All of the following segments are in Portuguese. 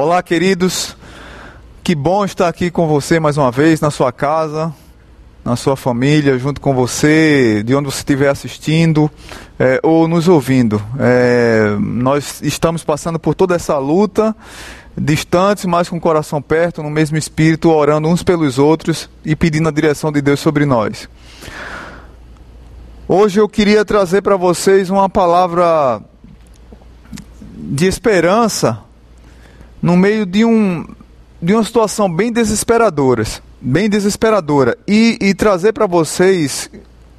Olá, queridos. Que bom estar aqui com você mais uma vez na sua casa, na sua família, junto com você, de onde você estiver assistindo é, ou nos ouvindo. É, nós estamos passando por toda essa luta, distantes, mas com o coração perto, no mesmo espírito, orando uns pelos outros e pedindo a direção de Deus sobre nós. Hoje eu queria trazer para vocês uma palavra de esperança no meio de, um, de uma situação bem desesperadora, bem desesperadora, e, e trazer para vocês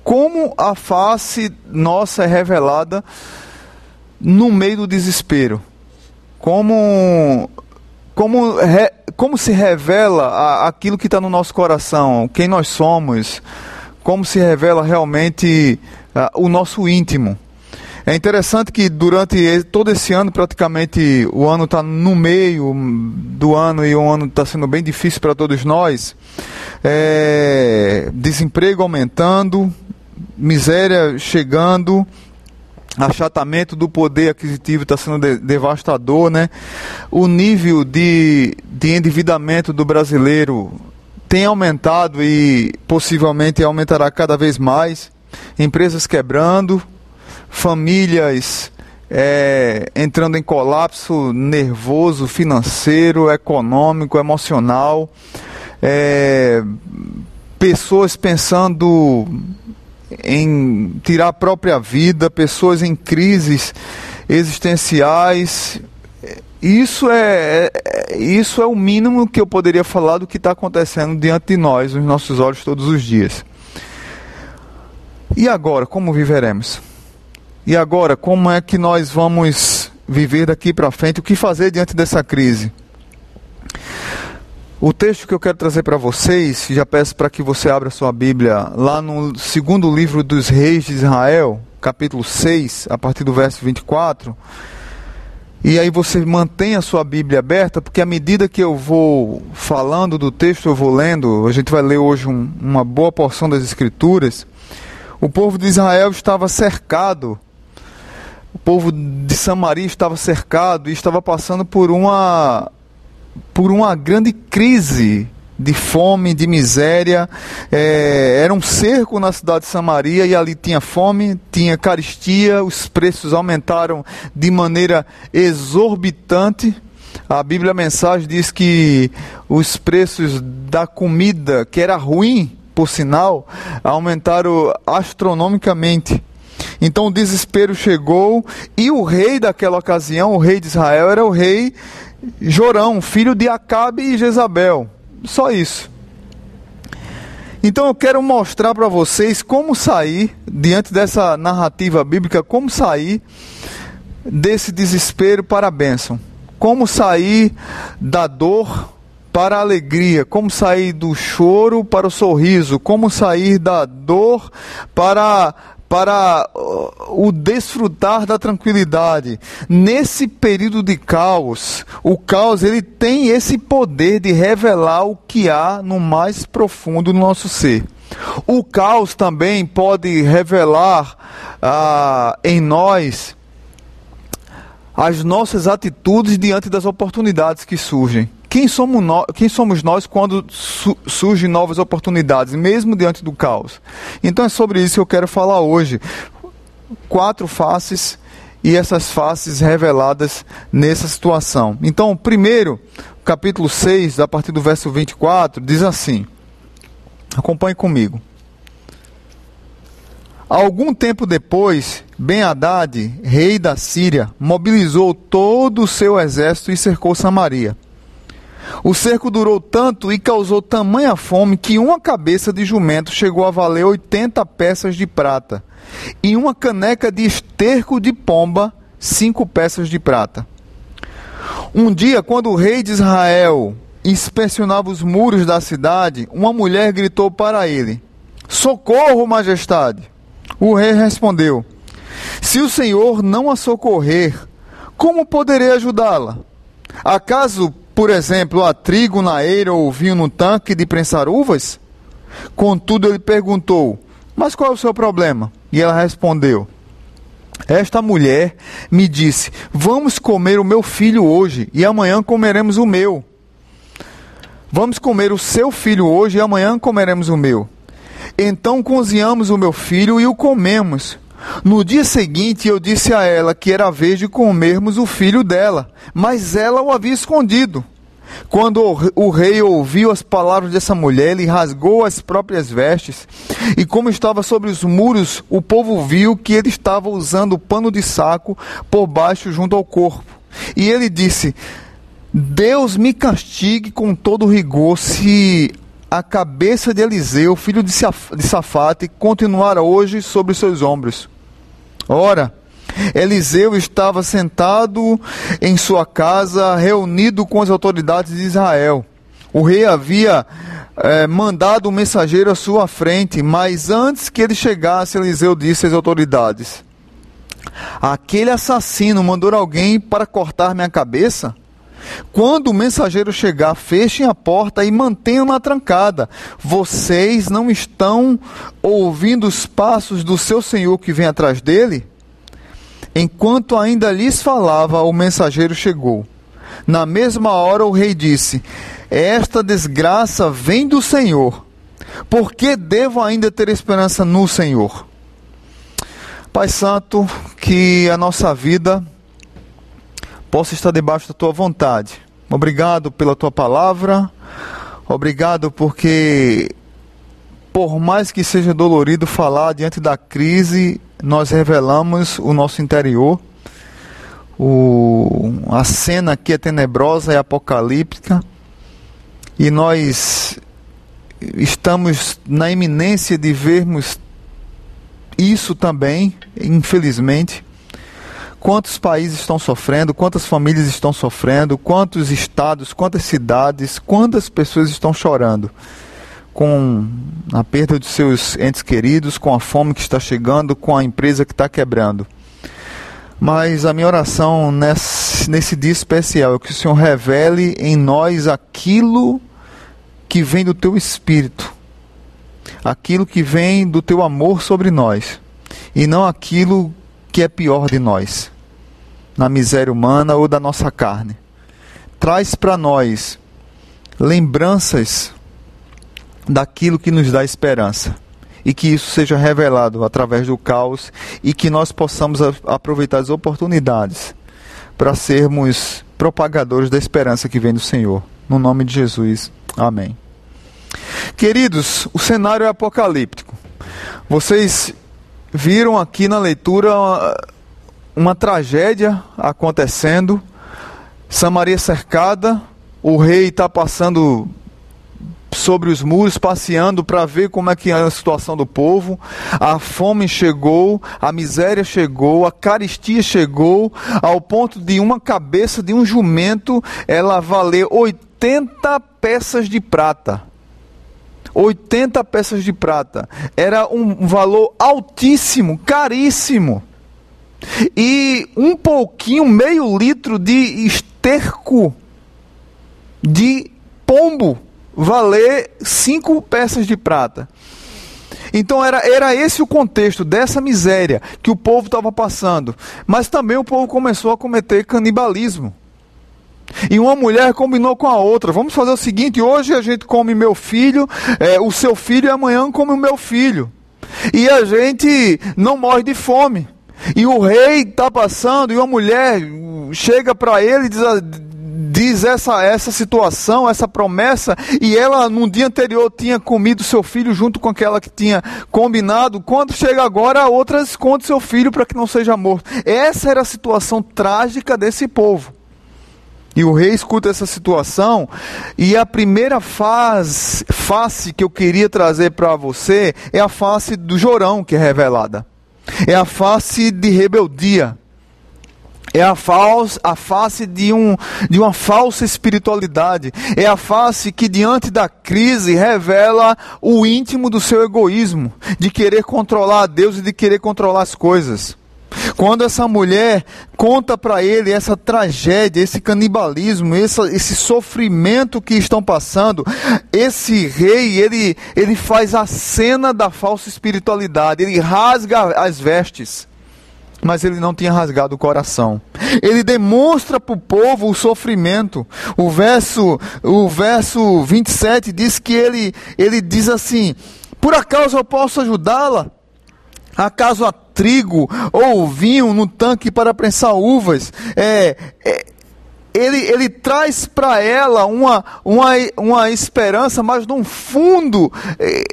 como a face nossa é revelada no meio do desespero, como como, re, como se revela a, aquilo que está no nosso coração, quem nós somos, como se revela realmente uh, o nosso íntimo. É interessante que durante todo esse ano, praticamente o ano está no meio do ano e o ano está sendo bem difícil para todos nós. É, desemprego aumentando, miséria chegando, achatamento do poder aquisitivo está sendo de, devastador, né? O nível de, de endividamento do brasileiro tem aumentado e possivelmente aumentará cada vez mais. Empresas quebrando, famílias é, entrando em colapso nervoso, financeiro, econômico, emocional, é, pessoas pensando em tirar a própria vida, pessoas em crises existenciais. Isso é, é isso é o mínimo que eu poderia falar do que está acontecendo diante de nós, nos nossos olhos, todos os dias. E agora, como viveremos? E agora, como é que nós vamos viver daqui para frente? O que fazer diante dessa crise? O texto que eu quero trazer para vocês, já peço para que você abra sua Bíblia lá no segundo livro dos Reis de Israel, capítulo 6, a partir do verso 24. E aí você mantém a sua Bíblia aberta, porque à medida que eu vou falando do texto, eu vou lendo, a gente vai ler hoje um, uma boa porção das Escrituras. O povo de Israel estava cercado, o povo de Samaria estava cercado e estava passando por uma por uma grande crise de fome, de miséria. É, era um cerco na cidade de Samaria e ali tinha fome, tinha caristia, os preços aumentaram de maneira exorbitante. A Bíblia Mensagem diz que os preços da comida, que era ruim, por sinal, aumentaram astronomicamente. Então o desespero chegou e o rei daquela ocasião, o rei de Israel, era o rei Jorão, filho de Acabe e Jezabel. Só isso. Então eu quero mostrar para vocês como sair, diante dessa narrativa bíblica, como sair desse desespero para a bênção. Como sair da dor para a alegria, como sair do choro para o sorriso, como sair da dor para para o desfrutar da tranquilidade. Nesse período de caos, o caos ele tem esse poder de revelar o que há no mais profundo do nosso ser. O caos também pode revelar ah, em nós as nossas atitudes diante das oportunidades que surgem. Quem somos, nós, quem somos nós quando su surgem novas oportunidades, mesmo diante do caos? Então é sobre isso que eu quero falar hoje. Quatro faces e essas faces reveladas nessa situação. Então, primeiro, capítulo 6, a partir do verso 24, diz assim: acompanhe comigo. Algum tempo depois, Ben-Hadad, rei da Síria, mobilizou todo o seu exército e cercou Samaria. O cerco durou tanto e causou tamanha fome que uma cabeça de jumento chegou a valer 80 peças de prata, e uma caneca de esterco de pomba, cinco peças de prata. Um dia, quando o rei de Israel inspecionava os muros da cidade, uma mulher gritou para ele: Socorro, majestade! O rei respondeu: Se o senhor não a socorrer, como poderei ajudá-la? Acaso por exemplo, há trigo na eira ou vinho no tanque de prensar uvas? Contudo, ele perguntou: Mas qual é o seu problema? E ela respondeu: Esta mulher me disse: Vamos comer o meu filho hoje, e amanhã comeremos o meu. Vamos comer o seu filho hoje, e amanhã comeremos o meu. Então cozinhamos o meu filho e o comemos. No dia seguinte eu disse a ela que era a vez de comermos o filho dela, mas ela o havia escondido. Quando o rei ouviu as palavras dessa mulher, ele rasgou as próprias vestes, e como estava sobre os muros, o povo viu que ele estava usando pano de saco por baixo junto ao corpo. E ele disse: Deus me castigue com todo rigor se a cabeça de Eliseu, filho de Safate, continuar hoje sobre seus ombros. Ora, Eliseu estava sentado em sua casa, reunido com as autoridades de Israel. O rei havia é, mandado um mensageiro à sua frente, mas antes que ele chegasse, Eliseu disse às autoridades: Aquele assassino mandou alguém para cortar minha cabeça? Quando o mensageiro chegar, fechem a porta e mantenham-na trancada. Vocês não estão ouvindo os passos do seu senhor que vem atrás dele? Enquanto ainda lhes falava, o mensageiro chegou. Na mesma hora o rei disse: Esta desgraça vem do Senhor. Por que devo ainda ter esperança no Senhor? Pai Santo, que a nossa vida possa estar debaixo da tua vontade. Obrigado pela tua palavra. Obrigado porque, por mais que seja dolorido falar diante da crise, nós revelamos o nosso interior. O, a cena aqui é tenebrosa, é apocalíptica. E nós estamos na iminência de vermos isso também, infelizmente. Quantos países estão sofrendo, quantas famílias estão sofrendo, quantos estados, quantas cidades, quantas pessoas estão chorando? Com a perda de seus entes queridos, com a fome que está chegando, com a empresa que está quebrando. Mas a minha oração nesse, nesse dia especial é que o Senhor revele em nós aquilo que vem do teu espírito, aquilo que vem do teu amor sobre nós, e não aquilo que é pior de nós, na miséria humana ou da nossa carne. Traz para nós lembranças daquilo que nos dá esperança. E que isso seja revelado através do caos e que nós possamos aproveitar as oportunidades para sermos propagadores da esperança que vem do Senhor. No nome de Jesus. Amém. Queridos, o cenário é apocalíptico. Vocês viram aqui na leitura uma, uma tragédia acontecendo. Samaria cercada, o rei está passando sobre os muros, passeando para ver como é que é a situação do povo. A fome chegou, a miséria chegou, a caristia chegou, ao ponto de uma cabeça de um jumento ela valer 80 peças de prata. 80 peças de prata. Era um valor altíssimo, caríssimo. E um pouquinho, meio litro de esterco de pombo valer cinco peças de prata. Então era, era esse o contexto dessa miséria que o povo estava passando. Mas também o povo começou a cometer canibalismo. E uma mulher combinou com a outra: vamos fazer o seguinte, hoje a gente come meu filho, é, o seu filho, e amanhã come o meu filho. E a gente não morre de fome. E o rei está passando, e uma mulher chega para ele e diz, diz essa, essa situação, essa promessa, e ela no dia anterior tinha comido seu filho junto com aquela que tinha combinado. Quando chega agora, a outra esconde seu filho para que não seja morto. Essa era a situação trágica desse povo. E o rei escuta essa situação, e a primeira face que eu queria trazer para você é a face do Jorão que é revelada. É a face de rebeldia é a, falsa, a face de, um, de uma falsa espiritualidade. É a face que, diante da crise, revela o íntimo do seu egoísmo, de querer controlar a Deus e de querer controlar as coisas. Quando essa mulher conta para ele essa tragédia, esse canibalismo, esse, esse sofrimento que estão passando, esse rei, ele, ele faz a cena da falsa espiritualidade, ele rasga as vestes. mas ele não tinha rasgado o coração. Ele demonstra para o povo o sofrimento. O verso, o verso 27 diz que ele, ele diz assim: Por acaso eu posso ajudá-la? Acaso há trigo ou vinho no tanque para prensar uvas? É, é, ele, ele traz para ela uma, uma, uma esperança, mas no fundo,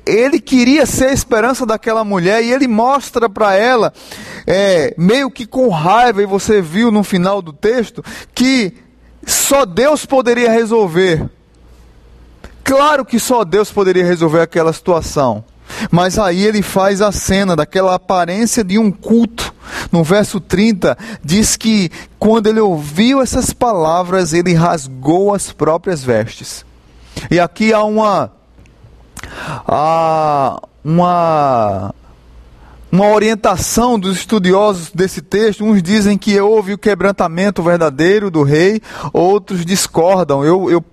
ele queria ser a esperança daquela mulher e ele mostra para ela, é, meio que com raiva, e você viu no final do texto, que só Deus poderia resolver. Claro que só Deus poderia resolver aquela situação. Mas aí ele faz a cena daquela aparência de um culto. No verso 30, diz que quando ele ouviu essas palavras, ele rasgou as próprias vestes. E aqui há uma. Há uma uma orientação dos estudiosos desse texto. Uns dizem que houve o quebrantamento verdadeiro do rei, outros discordam. Eu, eu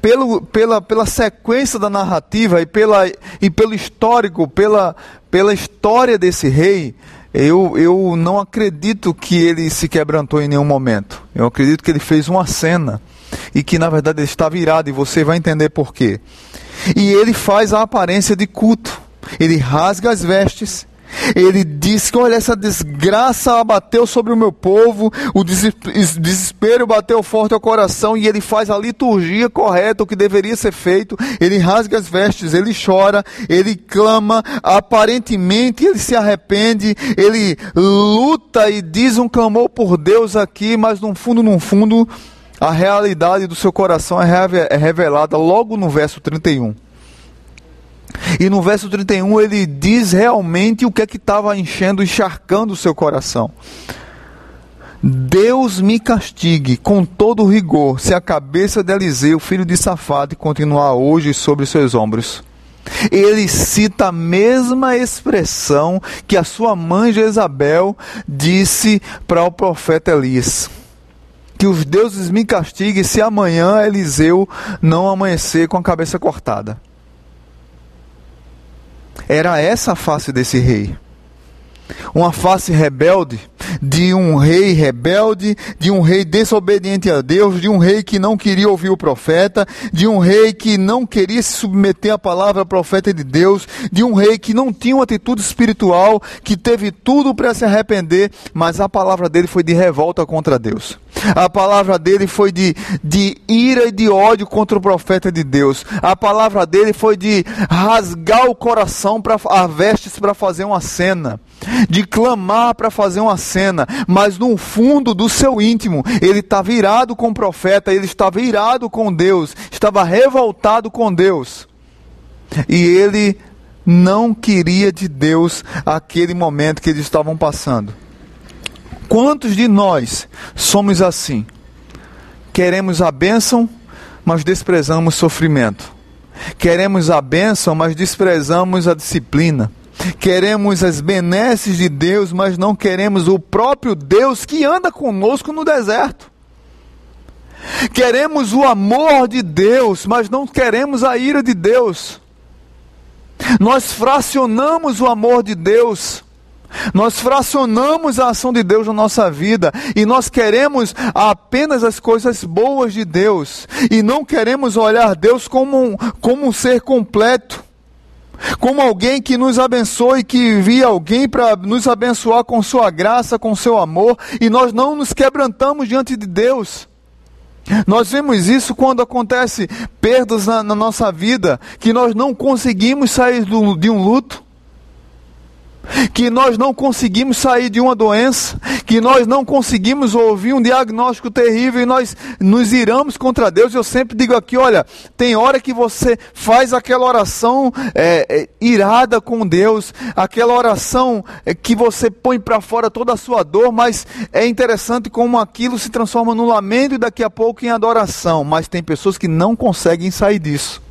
pelo, pela, pela sequência da narrativa e, pela, e pelo histórico, pela, pela história desse rei, eu, eu não acredito que ele se quebrantou em nenhum momento. Eu acredito que ele fez uma cena e que na verdade ele está virado e você vai entender por quê. E ele faz a aparência de culto. Ele rasga as vestes ele diz que, olha, essa desgraça abateu sobre o meu povo, o desespero bateu forte ao coração e ele faz a liturgia correta, o que deveria ser feito. Ele rasga as vestes, ele chora, ele clama, aparentemente ele se arrepende, ele luta e diz um clamor por Deus aqui, mas no fundo, no fundo, a realidade do seu coração é, é revelada logo no verso 31. E no verso 31 ele diz realmente o que é que estava enchendo, encharcando o seu coração. Deus me castigue com todo rigor, se a cabeça de Eliseu, filho de Safate, continuar hoje sobre seus ombros. Ele cita a mesma expressão que a sua mãe Jezabel disse para o profeta Elias. Que os deuses me castiguem se amanhã Eliseu não amanhecer com a cabeça cortada. Era essa a face desse rei. Uma face rebelde, de um rei rebelde, de um rei desobediente a Deus, de um rei que não queria ouvir o profeta, de um rei que não queria se submeter à palavra profeta de Deus, de um rei que não tinha uma atitude espiritual, que teve tudo para se arrepender, mas a palavra dele foi de revolta contra Deus. A palavra dele foi de, de ira e de ódio contra o profeta de Deus. A palavra dele foi de rasgar o coração para a vestes para fazer uma cena, de clamar para fazer uma cena, mas no fundo do seu íntimo, ele está virado com o profeta, ele estava virado com Deus, estava revoltado com Deus. E ele não queria de Deus aquele momento que eles estavam passando. Quantos de nós somos assim? Queremos a bênção, mas desprezamos sofrimento. Queremos a bênção, mas desprezamos a disciplina. Queremos as benesses de Deus, mas não queremos o próprio Deus que anda conosco no deserto. Queremos o amor de Deus, mas não queremos a ira de Deus. Nós fracionamos o amor de Deus nós fracionamos a ação de Deus na nossa vida e nós queremos apenas as coisas boas de Deus e não queremos olhar Deus como um, como um ser completo, como alguém que nos abençoe, que via alguém para nos abençoar com sua graça, com seu amor e nós não nos quebrantamos diante de Deus. Nós vemos isso quando acontece perdas na, na nossa vida, que nós não conseguimos sair do, de um luto que nós não conseguimos sair de uma doença, que nós não conseguimos ouvir um diagnóstico terrível e nós nos iramos contra Deus. Eu sempre digo aqui: olha, tem hora que você faz aquela oração é, é, irada com Deus, aquela oração é, que você põe para fora toda a sua dor, mas é interessante como aquilo se transforma num lamento e daqui a pouco em adoração. Mas tem pessoas que não conseguem sair disso.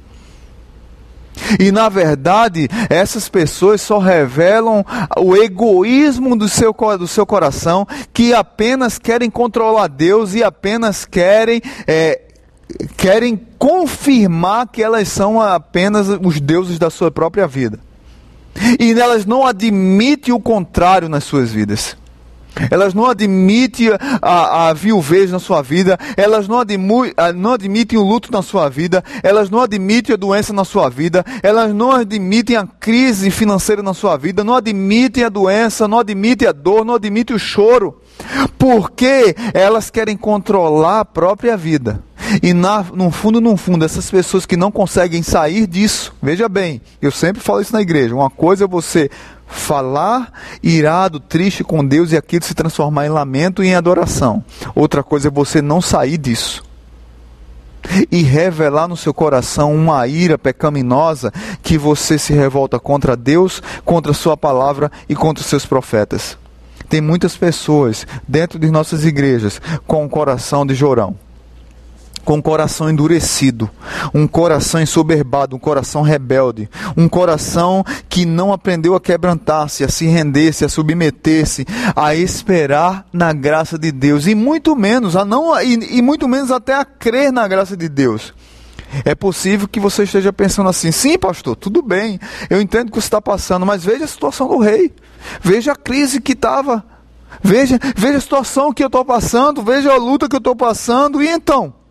E na verdade, essas pessoas só revelam o egoísmo do seu, do seu coração, que apenas querem controlar Deus e apenas querem. É, querem confirmar que elas são apenas os deuses da sua própria vida. E elas não admitem o contrário nas suas vidas. Elas não admitem a, a viuvez na sua vida, elas não, admu, não admitem o luto na sua vida, elas não admitem a doença na sua vida, elas não admitem a crise financeira na sua vida, não admitem a doença, não admitem a dor, não admitem o choro, porque elas querem controlar a própria vida. E na, no fundo, no fundo, essas pessoas que não conseguem sair disso, veja bem, eu sempre falo isso na igreja: uma coisa é você falar irado, triste com Deus e aquilo se transformar em lamento e em adoração. Outra coisa é você não sair disso e revelar no seu coração uma ira pecaminosa que você se revolta contra Deus, contra Sua palavra e contra os seus profetas. Tem muitas pessoas dentro de nossas igrejas com o coração de Jorão com um coração endurecido, um coração ensoberbado, um coração rebelde, um coração que não aprendeu a quebrantar-se, a se render-se, a submeter-se, a esperar na graça de Deus e muito menos a não e, e muito menos até a crer na graça de Deus. É possível que você esteja pensando assim: sim, pastor, tudo bem, eu entendo o que você está passando, mas veja a situação do rei, veja a crise que estava, veja, veja a situação que eu estou passando, veja a luta que eu estou passando, e então?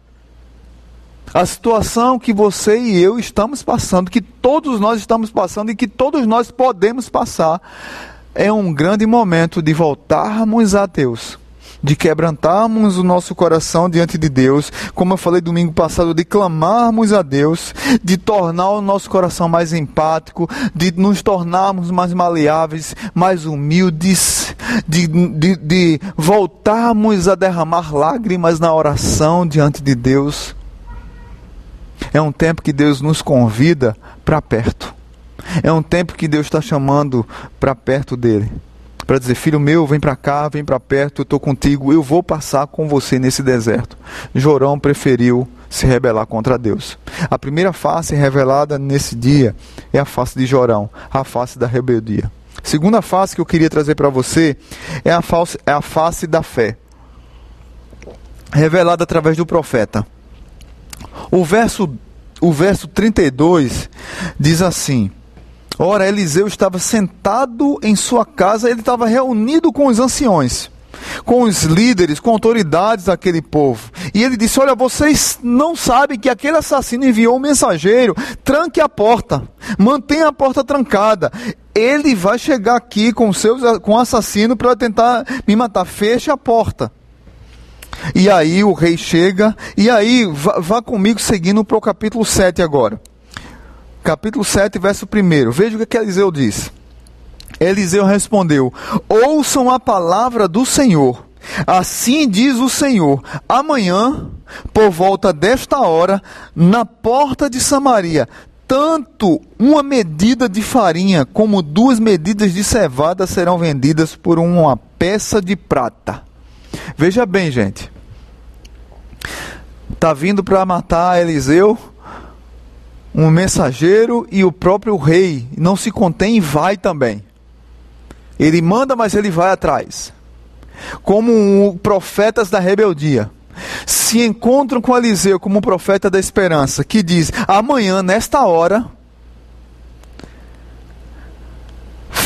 A situação que você e eu estamos passando, que todos nós estamos passando e que todos nós podemos passar, é um grande momento de voltarmos a Deus, de quebrantarmos o nosso coração diante de Deus, como eu falei domingo passado, de clamarmos a Deus, de tornar o nosso coração mais empático, de nos tornarmos mais maleáveis, mais humildes, de, de, de voltarmos a derramar lágrimas na oração diante de Deus é um tempo que Deus nos convida para perto. É um tempo que Deus está chamando para perto dele. Para dizer, filho meu, vem para cá, vem para perto, eu estou contigo, eu vou passar com você nesse deserto. Jorão preferiu se rebelar contra Deus. A primeira face revelada nesse dia é a face de Jorão, a face da rebeldia. Segunda face que eu queria trazer para você é a, face, é a face da fé, revelada através do profeta. O verso, o verso 32 diz assim: Ora, Eliseu estava sentado em sua casa, ele estava reunido com os anciões, com os líderes, com autoridades daquele povo. E ele disse: Olha, vocês não sabem que aquele assassino enviou um mensageiro, tranque a porta, mantenha a porta trancada. Ele vai chegar aqui com seus com o assassino para tentar me matar. Feche a porta. E aí o rei chega, e aí vá, vá comigo seguindo para o capítulo 7 agora. Capítulo 7, verso 1. Veja o que, que Eliseu diz. Eliseu respondeu: Ouçam a palavra do Senhor. Assim diz o Senhor: amanhã, por volta desta hora, na porta de Samaria, tanto uma medida de farinha como duas medidas de cevada serão vendidas por uma peça de prata. Veja bem, gente. Está vindo para matar Eliseu, um mensageiro e o próprio rei. Não se contém e vai também. Ele manda, mas ele vai atrás. Como profetas da rebeldia. Se encontram com Eliseu como profeta da esperança, que diz: amanhã, nesta hora,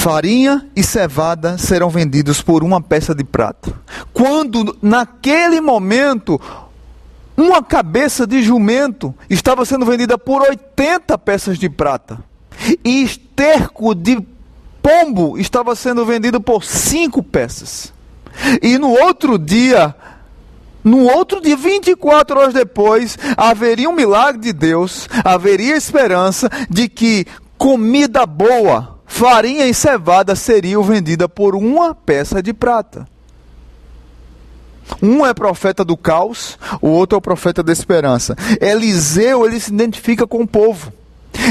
farinha e cevada serão vendidos por uma peça de prata. Quando naquele momento uma cabeça de jumento estava sendo vendida por 80 peças de prata. E esterco de pombo estava sendo vendido por 5 peças. E no outro dia, no outro dia, 24 horas depois, haveria um milagre de Deus, haveria esperança de que comida boa farinha e cevada seriam vendidas por uma peça de prata. Um é profeta do caos, o outro é o profeta da esperança. Eliseu, ele se identifica com o povo.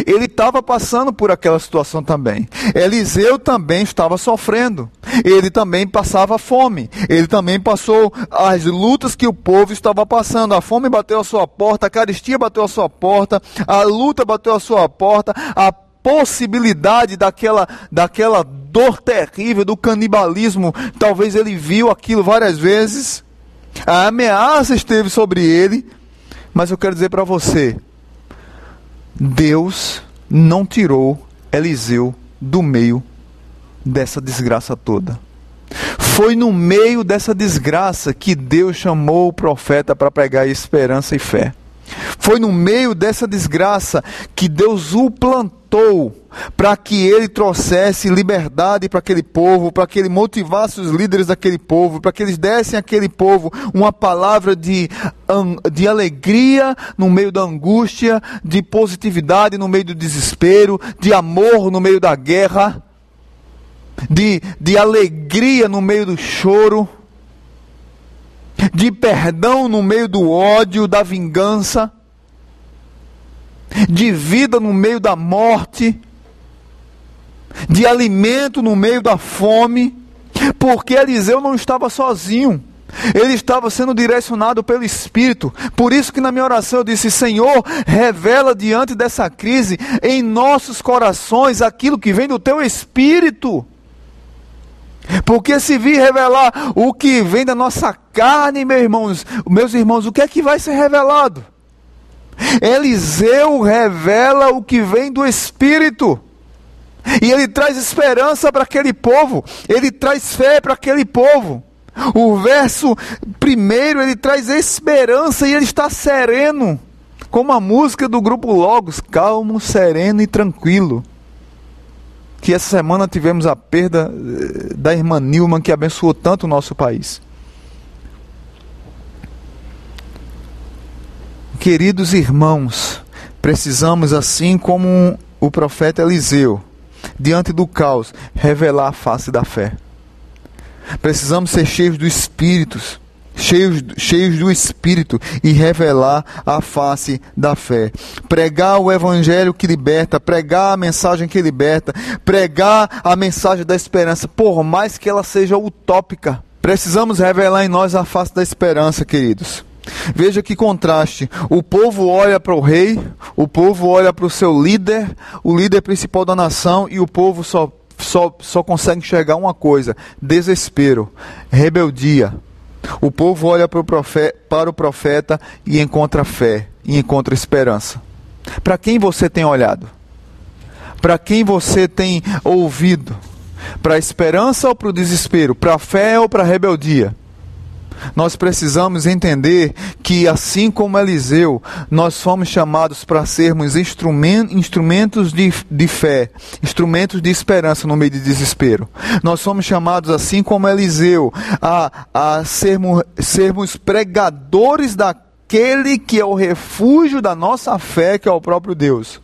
Ele estava passando por aquela situação também. Eliseu também estava sofrendo. Ele também passava fome. Ele também passou as lutas que o povo estava passando. A fome bateu a sua porta, a caristia bateu a sua porta, a luta bateu a sua porta, a possibilidade daquela, daquela dor terrível do canibalismo. Talvez ele viu aquilo várias vezes. A ameaça esteve sobre ele. Mas eu quero dizer para você: Deus não tirou Eliseu do meio dessa desgraça toda. Foi no meio dessa desgraça que Deus chamou o profeta para pregar esperança e fé. Foi no meio dessa desgraça que Deus o plantou para que ele trouxesse liberdade para aquele povo, para que ele motivasse os líderes daquele povo, para que eles dessem àquele povo uma palavra de, de alegria no meio da angústia, de positividade no meio do desespero, de amor no meio da guerra, de, de alegria no meio do choro de perdão no meio do ódio, da vingança, de vida no meio da morte, de alimento no meio da fome, porque Eliseu não estava sozinho. Ele estava sendo direcionado pelo Espírito. Por isso que na minha oração eu disse: Senhor, revela diante dessa crise em nossos corações aquilo que vem do teu Espírito. Porque se vir revelar o que vem da nossa carne, meus irmãos, meus irmãos, o que é que vai ser revelado? Eliseu revela o que vem do Espírito. E ele traz esperança para aquele povo, ele traz fé para aquele povo. O verso primeiro ele traz esperança e ele está sereno, como a música do grupo Logos, calmo, sereno e tranquilo que essa semana tivemos a perda eh, da irmã Nilma, que abençoou tanto o nosso país. Queridos irmãos, precisamos, assim como o profeta Eliseu, diante do caos, revelar a face da fé. Precisamos ser cheios do Espírito cheios, cheios do Espírito e revelar a face da fé. Pregar o Evangelho que liberta, pregar a mensagem que liberta, pregar a mensagem da esperança, por mais que ela seja utópica. Precisamos revelar em nós a face da esperança, queridos. Veja que contraste. O povo olha para o rei, o povo olha para o seu líder, o líder principal da nação, e o povo só, só, só consegue enxergar uma coisa: desespero, rebeldia. O povo olha para o profeta, para o profeta e encontra fé, e encontra esperança. Para quem você tem olhado? Para quem você tem ouvido? Para a esperança ou para o desespero? Para a fé ou para a rebeldia? Nós precisamos entender que, assim como Eliseu, nós fomos chamados para sermos instrumentos de, de fé, instrumentos de esperança no meio de desespero. Nós somos chamados, assim como Eliseu, a, a sermos, sermos pregadores daquele que é o refúgio da nossa fé, que é o próprio Deus.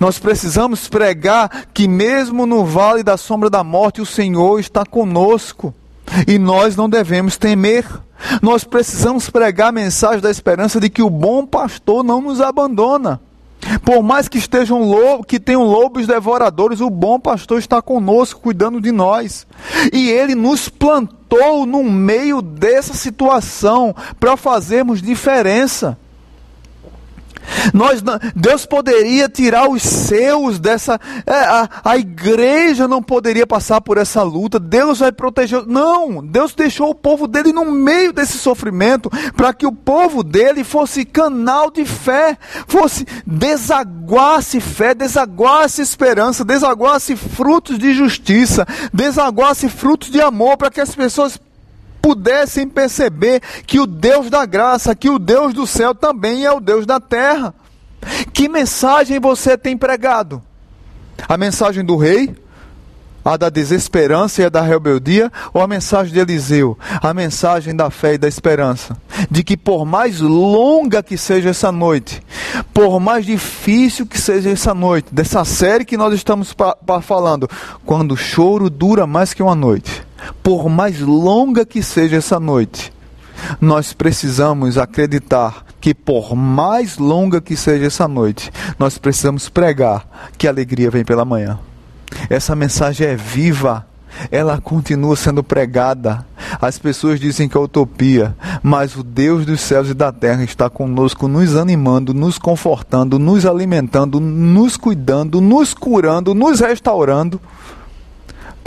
Nós precisamos pregar que, mesmo no vale da sombra da morte, o Senhor está conosco. E nós não devemos temer. Nós precisamos pregar a mensagem da esperança de que o bom pastor não nos abandona. Por mais que estejam lobo, que tenham lobos devoradores, o bom pastor está conosco, cuidando de nós. E ele nos plantou no meio dessa situação para fazermos diferença. Nós, Deus poderia tirar os seus dessa. É, a, a igreja não poderia passar por essa luta. Deus vai proteger. Não! Deus deixou o povo dele no meio desse sofrimento para que o povo dele fosse canal de fé, fosse desaguasse fé, desaguasse esperança, desaguasse frutos de justiça, desaguasse frutos de amor para que as pessoas pudessem perceber que o Deus da graça, que o Deus do céu também é o Deus da terra. Que mensagem você tem pregado? A mensagem do rei? A da desesperança e a da rebeldia? Ou a mensagem de Eliseu? A mensagem da fé e da esperança? De que por mais longa que seja essa noite, por mais difícil que seja essa noite, dessa série que nós estamos falando, quando o choro dura mais que uma noite, por mais longa que seja essa noite, nós precisamos acreditar que, por mais longa que seja essa noite, nós precisamos pregar que a alegria vem pela manhã. Essa mensagem é viva, ela continua sendo pregada. As pessoas dizem que é utopia, mas o Deus dos céus e da terra está conosco, nos animando, nos confortando, nos alimentando, nos cuidando, nos curando, nos restaurando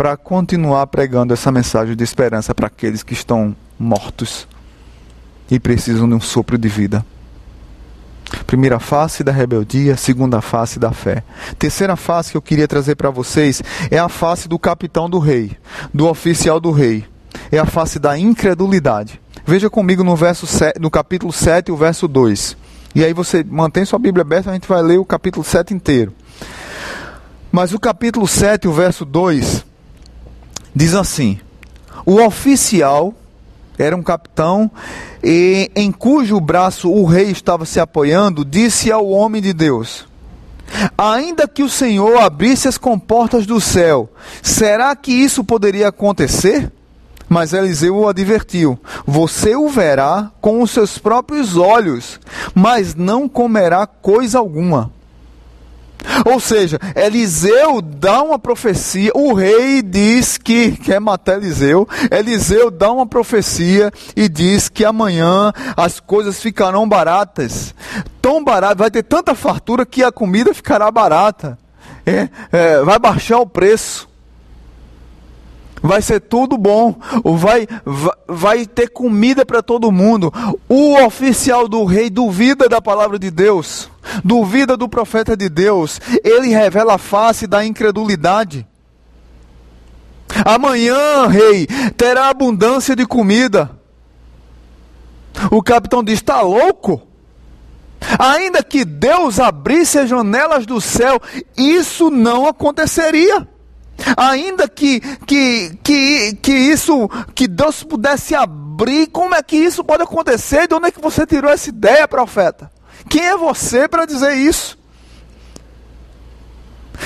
para continuar pregando essa mensagem de esperança para aqueles que estão mortos e precisam de um sopro de vida. Primeira face da rebeldia, segunda face da fé. Terceira face que eu queria trazer para vocês é a face do capitão do rei, do oficial do rei. É a face da incredulidade. Veja comigo no, verso 7, no capítulo 7, o verso 2. E aí você mantém sua Bíblia aberta, a gente vai ler o capítulo 7 inteiro. Mas o capítulo 7, o verso 2, diz assim: O oficial era um capitão, e em cujo braço o rei estava se apoiando, disse ao homem de Deus: Ainda que o Senhor abrisse as comportas do céu, será que isso poderia acontecer? Mas Eliseu o advertiu: Você o verá com os seus próprios olhos, mas não comerá coisa alguma. Ou seja, Eliseu dá uma profecia, o rei diz que quer matar Eliseu, Eliseu dá uma profecia e diz que amanhã as coisas ficarão baratas. Tão barato, vai ter tanta fartura que a comida ficará barata. É, é, vai baixar o preço vai ser tudo bom, vai, vai, ter comida para todo mundo. O oficial do rei duvida da palavra de Deus, duvida do profeta de Deus, ele revela a face da incredulidade. Amanhã, rei, terá abundância de comida. O capitão diz: está louco? Ainda que Deus abrisse as janelas do céu, isso não aconteceria. Ainda que, que, que, que isso, que Deus pudesse abrir, como é que isso pode acontecer? De onde é que você tirou essa ideia, profeta? Quem é você para dizer isso?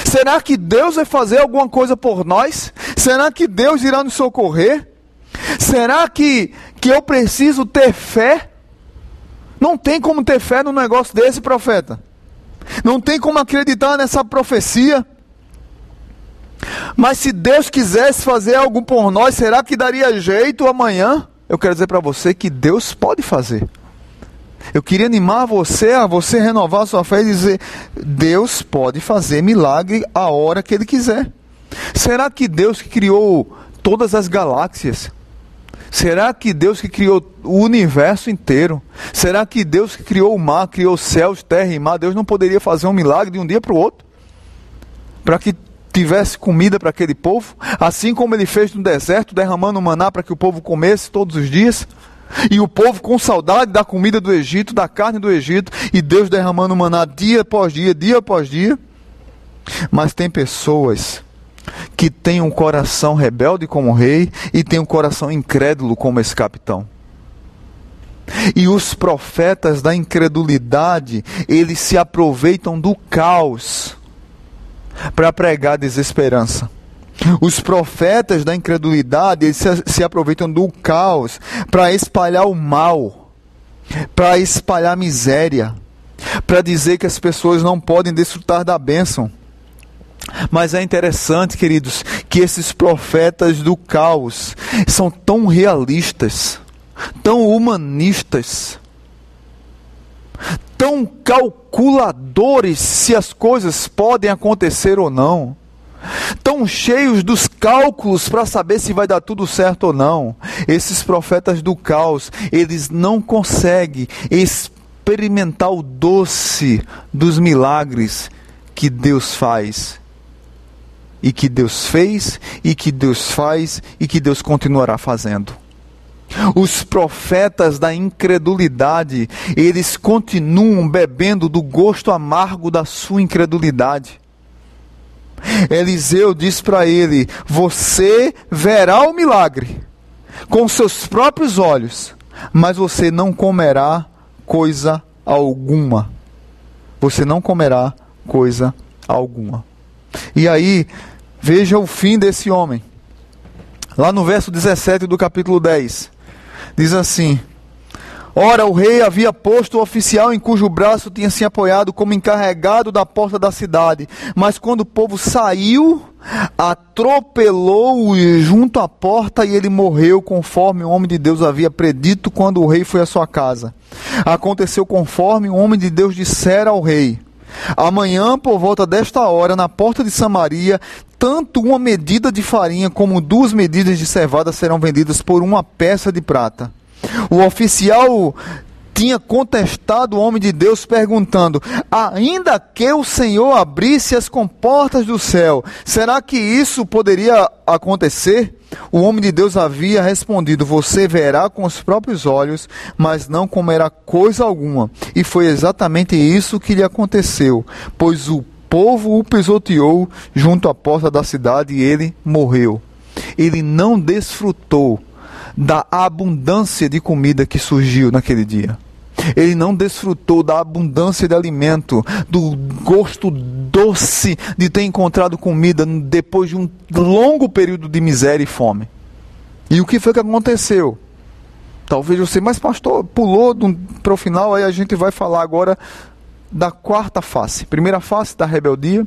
Será que Deus vai fazer alguma coisa por nós? Será que Deus irá nos socorrer? Será que, que eu preciso ter fé? Não tem como ter fé num negócio desse, profeta. Não tem como acreditar nessa profecia. Mas se Deus quisesse fazer algo por nós, será que daria jeito amanhã? Eu quero dizer para você que Deus pode fazer. Eu queria animar você a você renovar sua fé e dizer: Deus pode fazer milagre a hora que Ele quiser. Será que Deus que criou todas as galáxias? Será que Deus que criou o universo inteiro? Será que Deus que criou o mar, criou céus, terra e mar, Deus não poderia fazer um milagre de um dia para o outro? Para que tivesse comida para aquele povo, assim como ele fez no deserto, derramando maná para que o povo comesse todos os dias. E o povo com saudade da comida do Egito, da carne do Egito, e Deus derramando maná dia após dia, dia após dia. Mas tem pessoas que têm um coração rebelde como o rei e têm um coração incrédulo como esse capitão. E os profetas da incredulidade, eles se aproveitam do caos para pregar desesperança. Os profetas da incredulidade eles se, se aproveitam do caos para espalhar o mal, para espalhar miséria, para dizer que as pessoas não podem desfrutar da bênção. Mas é interessante, queridos, que esses profetas do caos são tão realistas, tão humanistas, tão calculadores se as coisas podem acontecer ou não. Tão cheios dos cálculos para saber se vai dar tudo certo ou não. Esses profetas do caos, eles não conseguem experimentar o doce dos milagres que Deus faz. E que Deus fez, e que Deus faz, e que Deus continuará fazendo. Os profetas da incredulidade, eles continuam bebendo do gosto amargo da sua incredulidade. Eliseu diz para ele: Você verá o milagre com seus próprios olhos, mas você não comerá coisa alguma. Você não comerá coisa alguma. E aí, veja o fim desse homem. Lá no verso 17 do capítulo 10. Diz assim: Ora, o rei havia posto o oficial em cujo braço tinha se apoiado como encarregado da porta da cidade. Mas quando o povo saiu, atropelou-o junto à porta e ele morreu, conforme o homem de Deus havia predito quando o rei foi à sua casa. Aconteceu conforme o homem de Deus dissera ao rei. Amanhã, por volta desta hora, na porta de Samaria, tanto uma medida de farinha como duas medidas de cevada serão vendidas por uma peça de prata. O oficial tinha contestado o homem de Deus, perguntando: Ainda que o Senhor abrisse as comportas do céu, será que isso poderia acontecer? O homem de Deus havia respondido: Você verá com os próprios olhos, mas não comerá coisa alguma. E foi exatamente isso que lhe aconteceu, pois o povo o pisoteou junto à porta da cidade e ele morreu. Ele não desfrutou da abundância de comida que surgiu naquele dia. Ele não desfrutou da abundância de alimento, do gosto doce de ter encontrado comida depois de um longo período de miséria e fome. E o que foi que aconteceu? Talvez você, mas pastor, pulou para o final, aí a gente vai falar agora da quarta face. Primeira face da rebeldia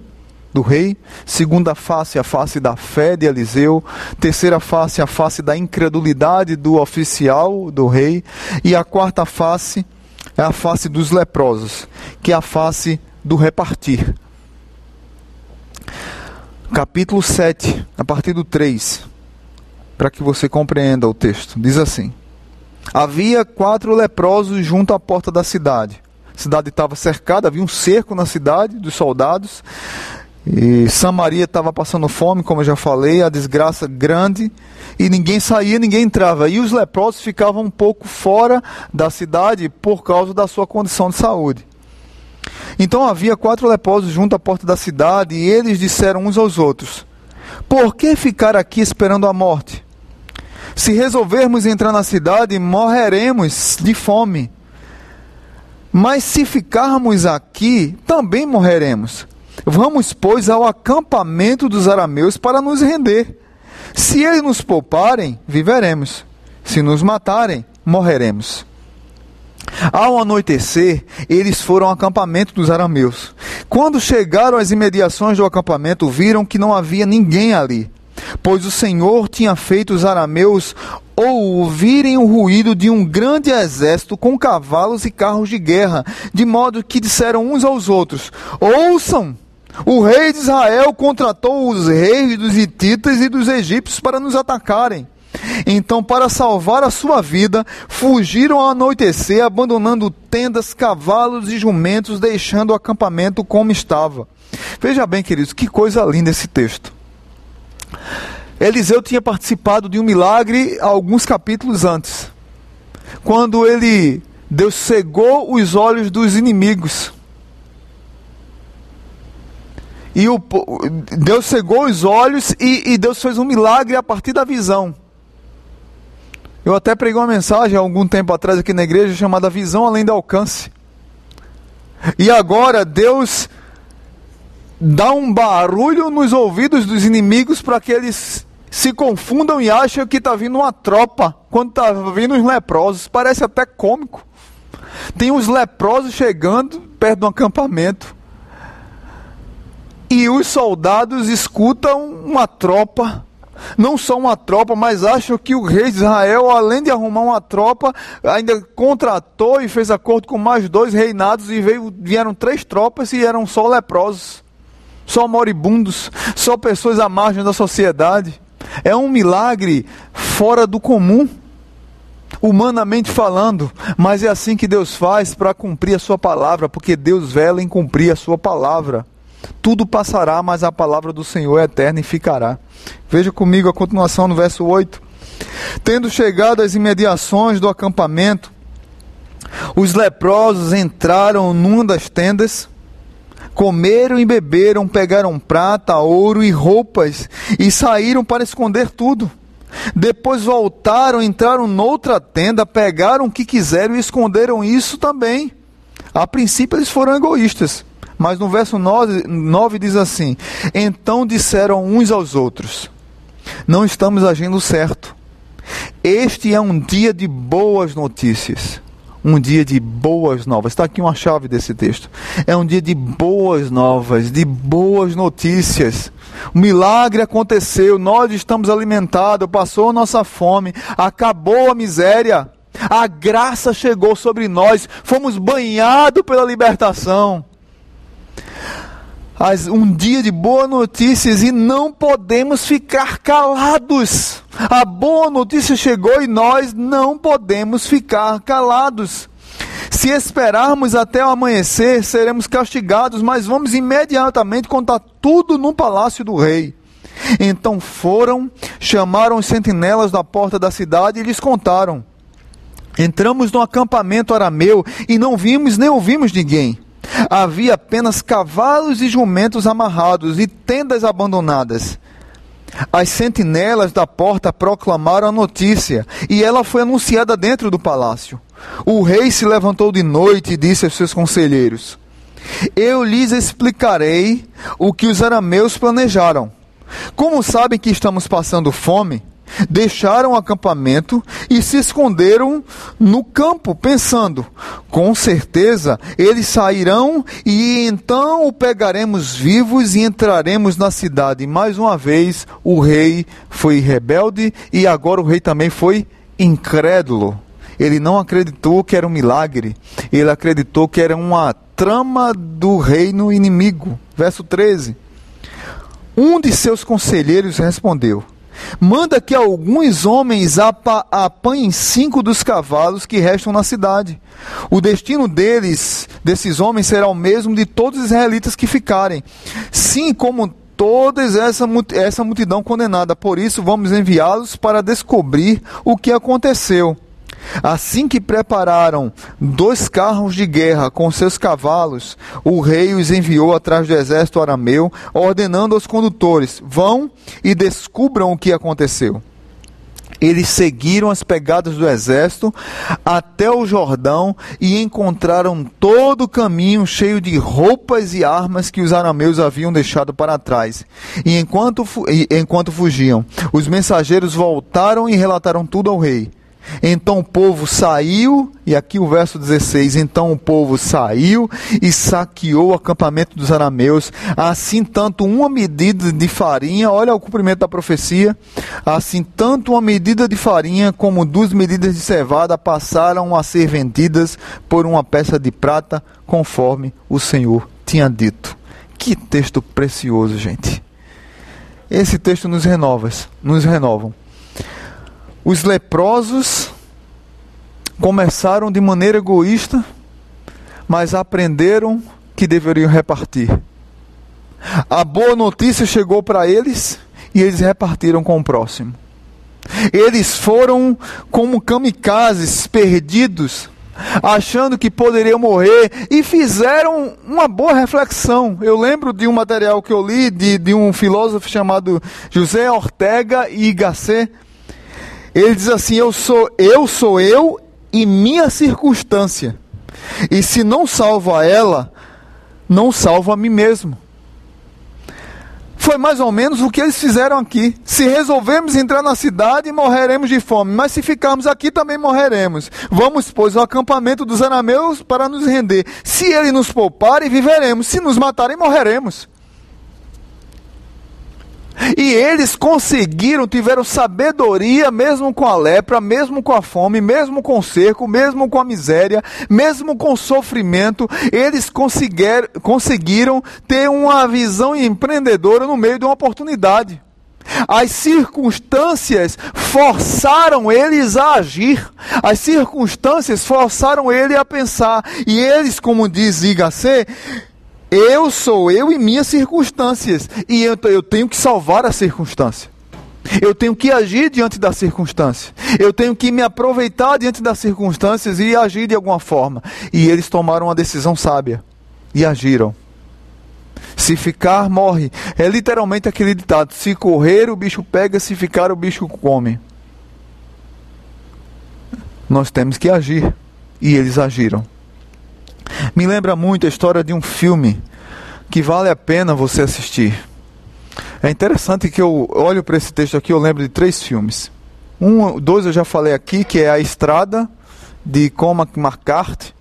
do rei, segunda face a face da fé de Eliseu, terceira face a face da incredulidade do oficial do rei e a quarta face é a face dos leprosos, que é a face do repartir. Capítulo 7, a partir do 3, para que você compreenda o texto. Diz assim: Havia quatro leprosos junto à porta da cidade. A cidade estava cercada, havia um cerco na cidade dos soldados. E Samaria estava passando fome, como eu já falei, a desgraça grande, e ninguém saía, ninguém entrava. E os leprosos ficavam um pouco fora da cidade por causa da sua condição de saúde. Então havia quatro leprosos junto à porta da cidade, e eles disseram uns aos outros: Por que ficar aqui esperando a morte? Se resolvermos entrar na cidade, morreremos de fome. Mas se ficarmos aqui, também morreremos. Vamos, pois, ao acampamento dos arameus para nos render. Se eles nos pouparem, viveremos. Se nos matarem, morreremos. Ao anoitecer, eles foram ao acampamento dos arameus. Quando chegaram às imediações do acampamento, viram que não havia ninguém ali, pois o Senhor tinha feito os arameus ouvirem o ruído de um grande exército com cavalos e carros de guerra, de modo que disseram uns aos outros: Ouçam! O rei de Israel contratou os reis dos hititas e dos egípcios para nos atacarem. Então, para salvar a sua vida, fugiram ao anoitecer, abandonando tendas, cavalos e jumentos, deixando o acampamento como estava. Veja bem, queridos, que coisa linda esse texto. Eliseu tinha participado de um milagre alguns capítulos antes, quando ele Deus cegou os olhos dos inimigos. E o, Deus cegou os olhos e, e Deus fez um milagre a partir da visão. Eu até preguei uma mensagem há algum tempo atrás aqui na igreja chamada Visão Além do Alcance. E agora Deus dá um barulho nos ouvidos dos inimigos para que eles se confundam e achem que está vindo uma tropa, quando está vindo os leprosos. Parece até cômico. Tem uns leprosos chegando perto de um acampamento. E os soldados escutam uma tropa, não só uma tropa, mas acham que o rei de Israel, além de arrumar uma tropa, ainda contratou e fez acordo com mais dois reinados e veio, vieram três tropas e eram só leprosos, só moribundos, só pessoas à margem da sociedade. É um milagre fora do comum, humanamente falando, mas é assim que Deus faz para cumprir a sua palavra, porque Deus vela em cumprir a sua palavra. Tudo passará, mas a palavra do Senhor é eterna e ficará. Veja comigo a continuação no verso 8. Tendo chegado às imediações do acampamento, os leprosos entraram numa das tendas, comeram e beberam, pegaram prata, ouro e roupas e saíram para esconder tudo. Depois voltaram, entraram noutra tenda, pegaram o que quiseram e esconderam isso também. A princípio eles foram egoístas. Mas no verso 9, 9 diz assim: Então disseram uns aos outros: Não estamos agindo certo. Este é um dia de boas notícias. Um dia de boas novas. Está aqui uma chave desse texto. É um dia de boas novas, de boas notícias. O milagre aconteceu, nós estamos alimentados, passou a nossa fome, acabou a miséria, a graça chegou sobre nós, fomos banhados pela libertação um dia de boas notícias e não podemos ficar calados. A boa notícia chegou e nós não podemos ficar calados. Se esperarmos até o amanhecer, seremos castigados, mas vamos imediatamente contar tudo no palácio do rei. Então foram, chamaram os sentinelas da porta da cidade e lhes contaram. Entramos no acampamento arameu e não vimos nem ouvimos ninguém. Havia apenas cavalos e jumentos amarrados e tendas abandonadas. As sentinelas da porta proclamaram a notícia, e ela foi anunciada dentro do palácio. O rei se levantou de noite e disse aos seus conselheiros: Eu lhes explicarei o que os arameus planejaram. Como sabem que estamos passando fome, deixaram o acampamento e se esconderam no campo, pensando: com certeza eles sairão e então o pegaremos vivos e entraremos na cidade. Mais uma vez, o rei foi rebelde e agora o rei também foi incrédulo. Ele não acreditou que era um milagre, ele acreditou que era uma trama do reino inimigo. Verso 13. Um de seus conselheiros respondeu: Manda que alguns homens apa apanhem cinco dos cavalos que restam na cidade. O destino deles, desses homens, será o mesmo de todos os israelitas que ficarem. Sim, como toda essa, essa multidão condenada. Por isso, vamos enviá-los para descobrir o que aconteceu. Assim que prepararam dois carros de guerra com seus cavalos, o rei os enviou atrás do exército arameu, ordenando aos condutores: vão e descubram o que aconteceu. Eles seguiram as pegadas do exército até o Jordão e encontraram todo o caminho cheio de roupas e armas que os arameus haviam deixado para trás. E enquanto, enquanto fugiam, os mensageiros voltaram e relataram tudo ao rei. Então o povo saiu, e aqui o verso 16: Então o povo saiu e saqueou o acampamento dos arameus, assim tanto uma medida de farinha, olha o cumprimento da profecia, assim tanto uma medida de farinha como duas medidas de cevada passaram a ser vendidas por uma peça de prata, conforme o Senhor tinha dito. Que texto precioso, gente. Esse texto nos renova, nos renovam. Os leprosos começaram de maneira egoísta, mas aprenderam que deveriam repartir. A boa notícia chegou para eles e eles repartiram com o próximo. Eles foram como kamikazes perdidos, achando que poderiam morrer e fizeram uma boa reflexão. Eu lembro de um material que eu li de, de um filósofo chamado José Ortega y Gasset ele diz assim: Eu sou eu, sou eu e minha circunstância. E se não salvo a ela, não salvo a mim mesmo. Foi mais ou menos o que eles fizeram aqui. Se resolvermos entrar na cidade, morreremos de fome. Mas se ficarmos aqui, também morreremos. Vamos, pois, ao acampamento dos anameus para nos render. Se ele nos poupar, viveremos. Se nos matarem, morreremos. E eles conseguiram, tiveram sabedoria, mesmo com a lepra, mesmo com a fome, mesmo com o cerco, mesmo com a miséria, mesmo com o sofrimento, eles conseguiram, conseguiram ter uma visão empreendedora no meio de uma oportunidade. As circunstâncias forçaram eles a agir, as circunstâncias forçaram ele a pensar, e eles, como diz Igacê, eu sou eu e minhas circunstâncias. E eu, eu tenho que salvar a circunstância. Eu tenho que agir diante da circunstância. Eu tenho que me aproveitar diante das circunstâncias e agir de alguma forma. E eles tomaram uma decisão sábia e agiram. Se ficar, morre. É literalmente aquele ditado: se correr, o bicho pega, se ficar, o bicho come. Nós temos que agir. E eles agiram. Me lembra muito a história de um filme que vale a pena você assistir. É interessante que eu olho para esse texto aqui, eu lembro de três filmes. Um, dois eu já falei aqui, que é A Estrada, de Cormac McCarthy,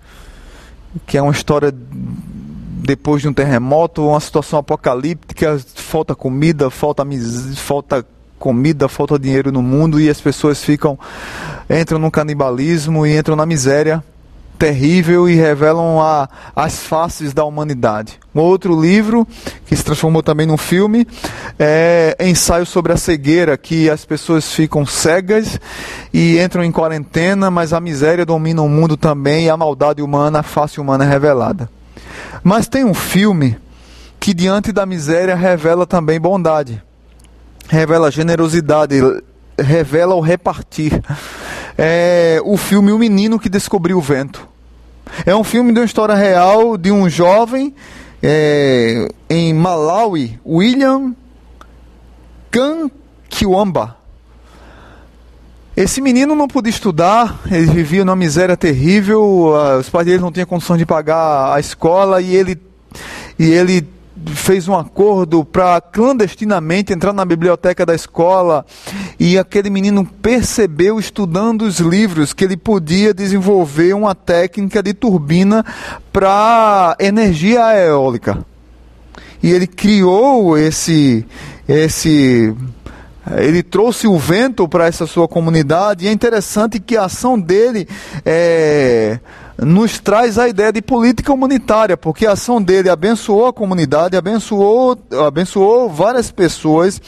que é uma história depois de um terremoto, uma situação apocalíptica, falta comida, falta, falta comida, falta dinheiro no mundo e as pessoas ficam entram no canibalismo e entram na miséria terrível e revelam a, as faces da humanidade. Um outro livro, que se transformou também num filme, é Ensaio sobre a Cegueira, que as pessoas ficam cegas e entram em quarentena, mas a miséria domina o mundo também e a maldade humana, a face humana é revelada. Mas tem um filme que, diante da miséria, revela também bondade, revela generosidade, revela o repartir. É o filme O Menino que Descobriu o Vento. É um filme de uma história real de um jovem é, em Malawi, William Kankiwamba. Esse menino não podia estudar, ele vivia numa miséria terrível, os pais dele não tinham condição de pagar a escola e ele, e ele fez um acordo para clandestinamente entrar na biblioteca da escola e aquele menino percebeu estudando os livros que ele podia desenvolver uma técnica de turbina para energia eólica. E ele criou esse esse ele trouxe o vento para essa sua comunidade e é interessante que a ação dele é nos traz a ideia de política humanitária, porque a ação dele abençoou a comunidade, abençoou, abençoou várias pessoas.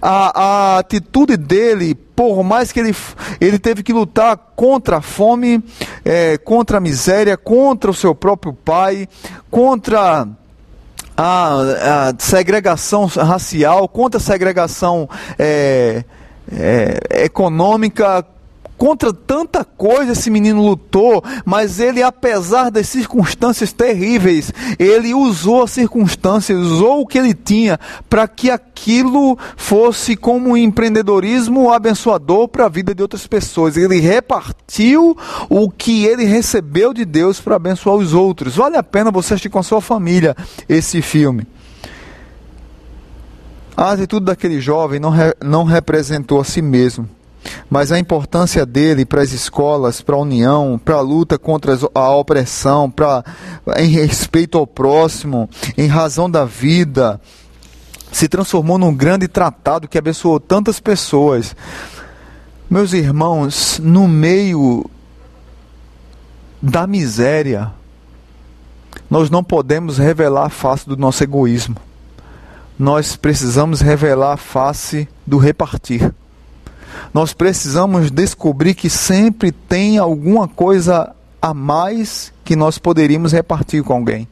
A, a atitude dele, por mais que ele, ele teve que lutar contra a fome, é, contra a miséria, contra o seu próprio pai, contra a, a segregação racial, contra a segregação é, é, econômica, Contra tanta coisa esse menino lutou, mas ele, apesar das circunstâncias terríveis, ele usou as circunstâncias, usou o que ele tinha para que aquilo fosse como um empreendedorismo abençoador para a vida de outras pessoas. Ele repartiu o que ele recebeu de Deus para abençoar os outros. Vale a pena você assistir com a sua família esse filme. A atitude daquele jovem não, re, não representou a si mesmo mas a importância dele para as escolas, para a união, para a luta contra a opressão, para em respeito ao próximo, em razão da vida, se transformou num grande tratado que abençoou tantas pessoas. Meus irmãos, no meio da miséria, nós não podemos revelar a face do nosso egoísmo. Nós precisamos revelar a face do repartir nós precisamos descobrir que sempre tem alguma coisa a mais que nós poderíamos repartir com alguém.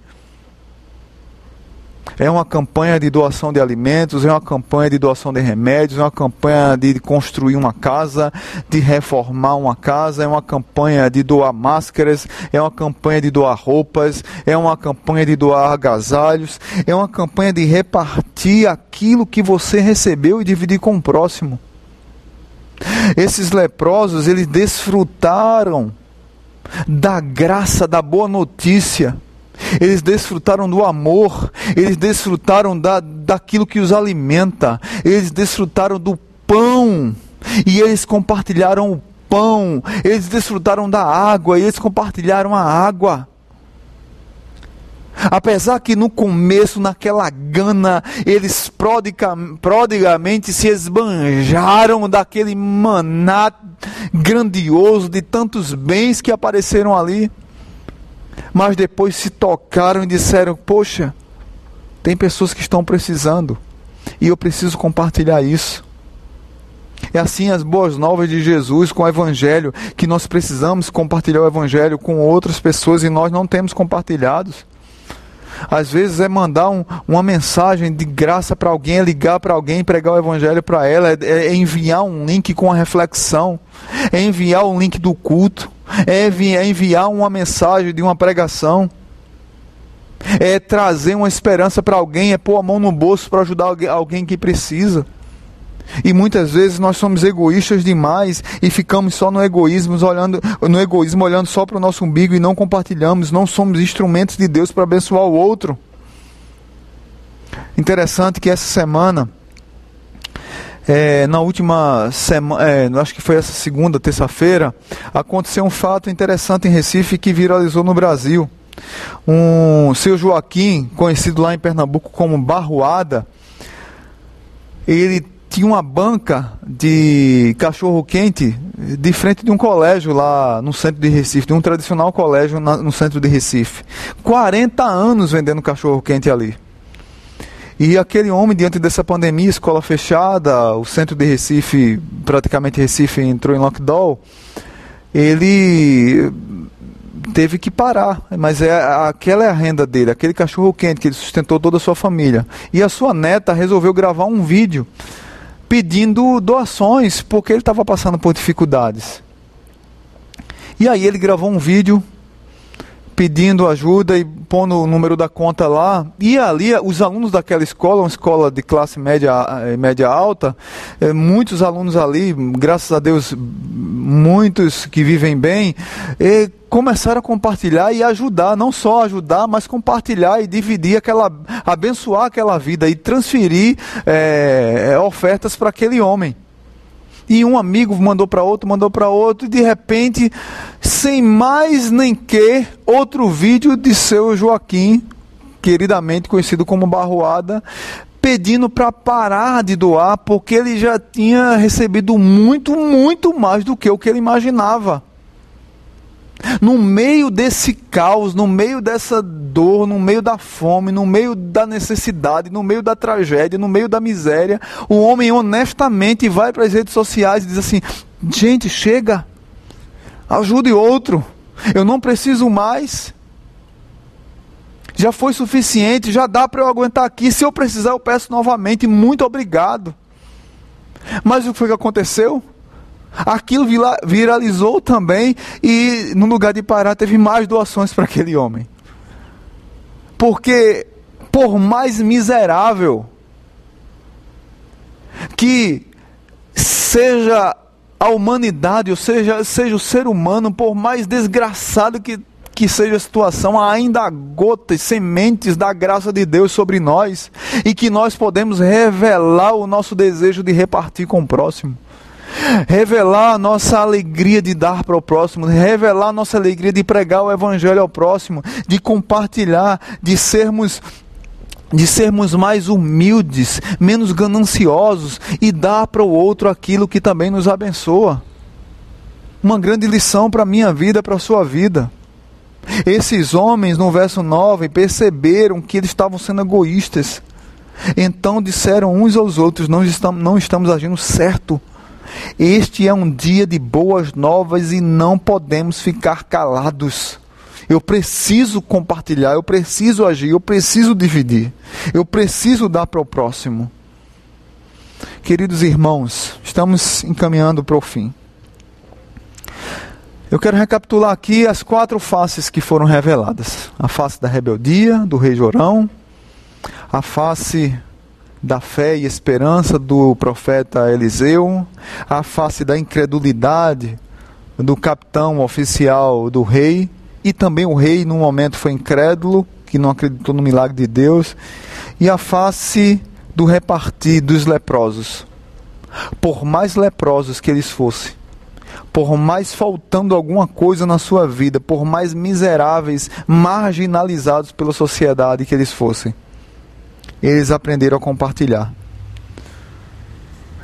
É uma campanha de doação de alimentos, é uma campanha de doação de remédios, é uma campanha de construir uma casa, de reformar uma casa, é uma campanha de doar máscaras, é uma campanha de doar roupas, é uma campanha de doar agasalhos, é uma campanha de repartir aquilo que você recebeu e dividir com o próximo. Esses leprosos, eles desfrutaram da graça, da boa notícia. Eles desfrutaram do amor, eles desfrutaram da, daquilo que os alimenta, eles desfrutaram do pão, e eles compartilharam o pão, eles desfrutaram da água, e eles compartilharam a água. Apesar que no começo, naquela gana, eles prodiga, prodigamente se esbanjaram daquele maná grandioso de tantos bens que apareceram ali. Mas depois se tocaram e disseram: Poxa, tem pessoas que estão precisando e eu preciso compartilhar isso. É assim as boas novas de Jesus com o Evangelho, que nós precisamos compartilhar o Evangelho com outras pessoas e nós não temos compartilhados. Às vezes é mandar um, uma mensagem de graça para alguém, é ligar para alguém, pregar o evangelho para ela, é, é, enviar um link com a reflexão, é enviar um link do culto, é enviar, é enviar uma mensagem de uma pregação. É trazer uma esperança para alguém, é pôr a mão no bolso para ajudar alguém que precisa. E muitas vezes nós somos egoístas demais e ficamos só no egoísmo, olhando, no egoísmo, olhando só para o nosso umbigo e não compartilhamos, não somos instrumentos de Deus para abençoar o outro. Interessante que essa semana, é, na última semana, é, acho que foi essa segunda, terça-feira, aconteceu um fato interessante em Recife que viralizou no Brasil. Um seu Joaquim, conhecido lá em Pernambuco como Barroada, ele tinha uma banca de cachorro quente de frente de um colégio lá no centro de Recife, de um tradicional colégio no centro de Recife. 40 anos vendendo cachorro quente ali. E aquele homem, diante dessa pandemia, escola fechada, o centro de Recife, praticamente Recife entrou em lockdown, ele teve que parar. Mas é aquela é a renda dele, aquele cachorro quente que ele sustentou toda a sua família. E a sua neta resolveu gravar um vídeo pedindo doações porque ele estava passando por dificuldades. E aí ele gravou um vídeo pedindo ajuda e pondo o número da conta lá. E ali, os alunos daquela escola, uma escola de classe média, eh, média alta, eh, muitos alunos ali, graças a Deus, muitos que vivem bem, começaram a compartilhar e ajudar, não só ajudar, mas compartilhar e dividir aquela, abençoar aquela vida e transferir é, ofertas para aquele homem. E um amigo mandou para outro, mandou para outro, e de repente, sem mais nem que, outro vídeo de seu Joaquim, queridamente conhecido como Barroada, pedindo para parar de doar, porque ele já tinha recebido muito, muito mais do que o que ele imaginava. No meio desse caos, no meio dessa dor, no meio da fome, no meio da necessidade, no meio da tragédia, no meio da miséria, o homem honestamente vai para as redes sociais e diz assim: gente, chega, ajude outro, eu não preciso mais. Já foi suficiente, já dá para eu aguentar aqui. Se eu precisar, eu peço novamente. Muito obrigado. Mas o que foi que aconteceu? Aquilo viralizou também e no lugar de parar teve mais doações para aquele homem. Porque por mais miserável que seja a humanidade, ou seja, seja o ser humano, por mais desgraçado que, que seja a situação, ainda há gotas, sementes da graça de Deus sobre nós e que nós podemos revelar o nosso desejo de repartir com o próximo revelar a nossa alegria de dar para o próximo, revelar a nossa alegria de pregar o evangelho ao próximo, de compartilhar, de sermos de sermos mais humildes, menos gananciosos e dar para o outro aquilo que também nos abençoa. Uma grande lição para a minha vida, para a sua vida. Esses homens, no verso 9, perceberam que eles estavam sendo egoístas. Então disseram uns aos outros: Não estamos, não estamos agindo certo. Este é um dia de boas novas e não podemos ficar calados. Eu preciso compartilhar, eu preciso agir, eu preciso dividir, eu preciso dar para o próximo. Queridos irmãos, estamos encaminhando para o fim. Eu quero recapitular aqui as quatro faces que foram reveladas: a face da rebeldia do rei Jorão, a face da fé e esperança do profeta Eliseu, a face da incredulidade do capitão oficial do rei, e também o rei, num momento, foi incrédulo, que não acreditou no milagre de Deus, e a face do repartir dos leprosos. Por mais leprosos que eles fossem, por mais faltando alguma coisa na sua vida, por mais miseráveis, marginalizados pela sociedade que eles fossem eles aprenderam a compartilhar.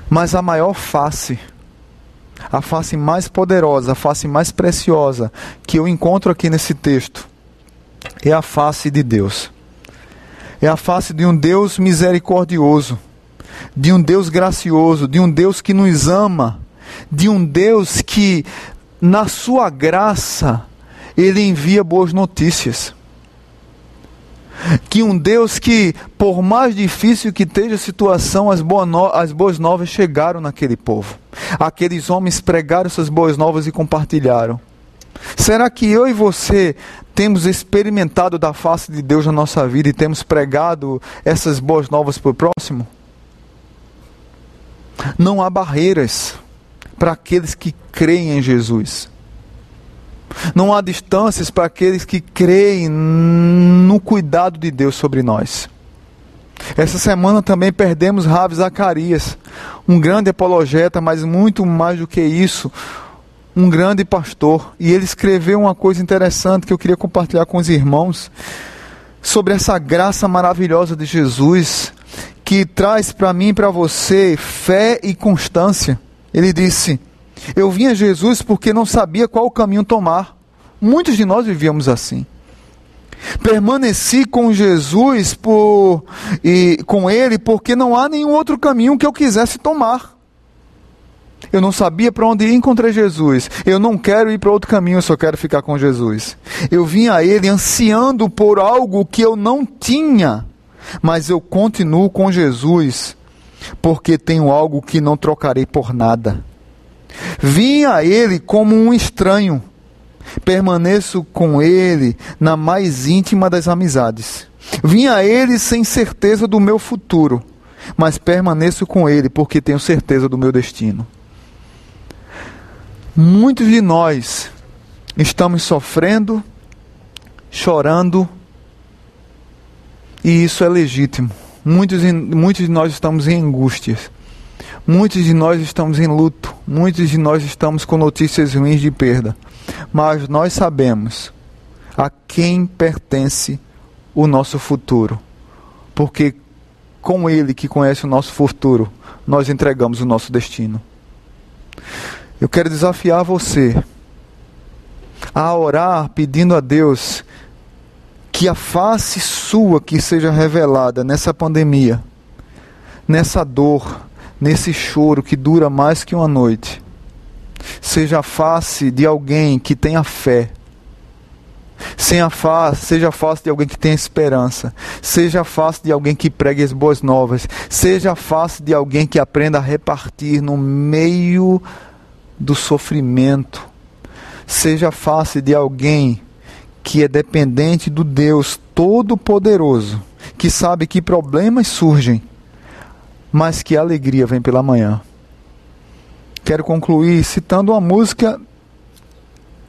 Mas a maior face, a face mais poderosa, a face mais preciosa que eu encontro aqui nesse texto, é a face de Deus. É a face de um Deus misericordioso, de um Deus gracioso, de um Deus que nos ama, de um Deus que, na sua graça, ele envia boas notícias que um Deus que, por mais difícil que esteja a situação, as, boas no as boas novas chegaram naquele povo. Aqueles homens pregaram essas boas novas e compartilharam. Será que eu e você temos experimentado da face de Deus na nossa vida e temos pregado essas boas novas para o próximo? Não há barreiras para aqueles que creem em Jesus. Não há distâncias para aqueles que creem no cuidado de Deus sobre nós. Essa semana também perdemos Ravi Zacarias, um grande apologeta, mas muito mais do que isso, um grande pastor. E ele escreveu uma coisa interessante que eu queria compartilhar com os irmãos sobre essa graça maravilhosa de Jesus que traz para mim e para você fé e constância. Ele disse: Eu vim a Jesus porque não sabia qual caminho tomar. Muitos de nós vivíamos assim. Permaneci com Jesus por, e com Ele porque não há nenhum outro caminho que eu quisesse tomar. Eu não sabia para onde ir, encontrei Jesus. Eu não quero ir para outro caminho, eu só quero ficar com Jesus. Eu vim a Ele ansiando por algo que eu não tinha, mas eu continuo com Jesus, porque tenho algo que não trocarei por nada. Vim a Ele como um estranho, permaneço com Ele na mais íntima das amizades. Vim a Ele sem certeza do meu futuro, mas permaneço com Ele porque tenho certeza do meu destino. Muitos de nós estamos sofrendo, chorando, e isso é legítimo. Muitos, muitos de nós estamos em angústias. Muitos de nós estamos em luto. Muitos de nós estamos com notícias ruins de perda. Mas nós sabemos a quem pertence o nosso futuro. Porque com Ele que conhece o nosso futuro, nós entregamos o nosso destino. Eu quero desafiar você a orar pedindo a Deus que a face sua que seja revelada nessa pandemia, nessa dor, nesse choro que dura mais que uma noite, seja a face de alguém que tenha fé. A face, seja a face de alguém que tenha esperança. Seja a face de alguém que pregue as boas novas. Seja a face de alguém que aprenda a repartir no meio do sofrimento. Seja a face de alguém que é dependente do Deus Todo-Poderoso, que sabe que problemas surgem, mas que a alegria vem pela manhã. Quero concluir citando uma música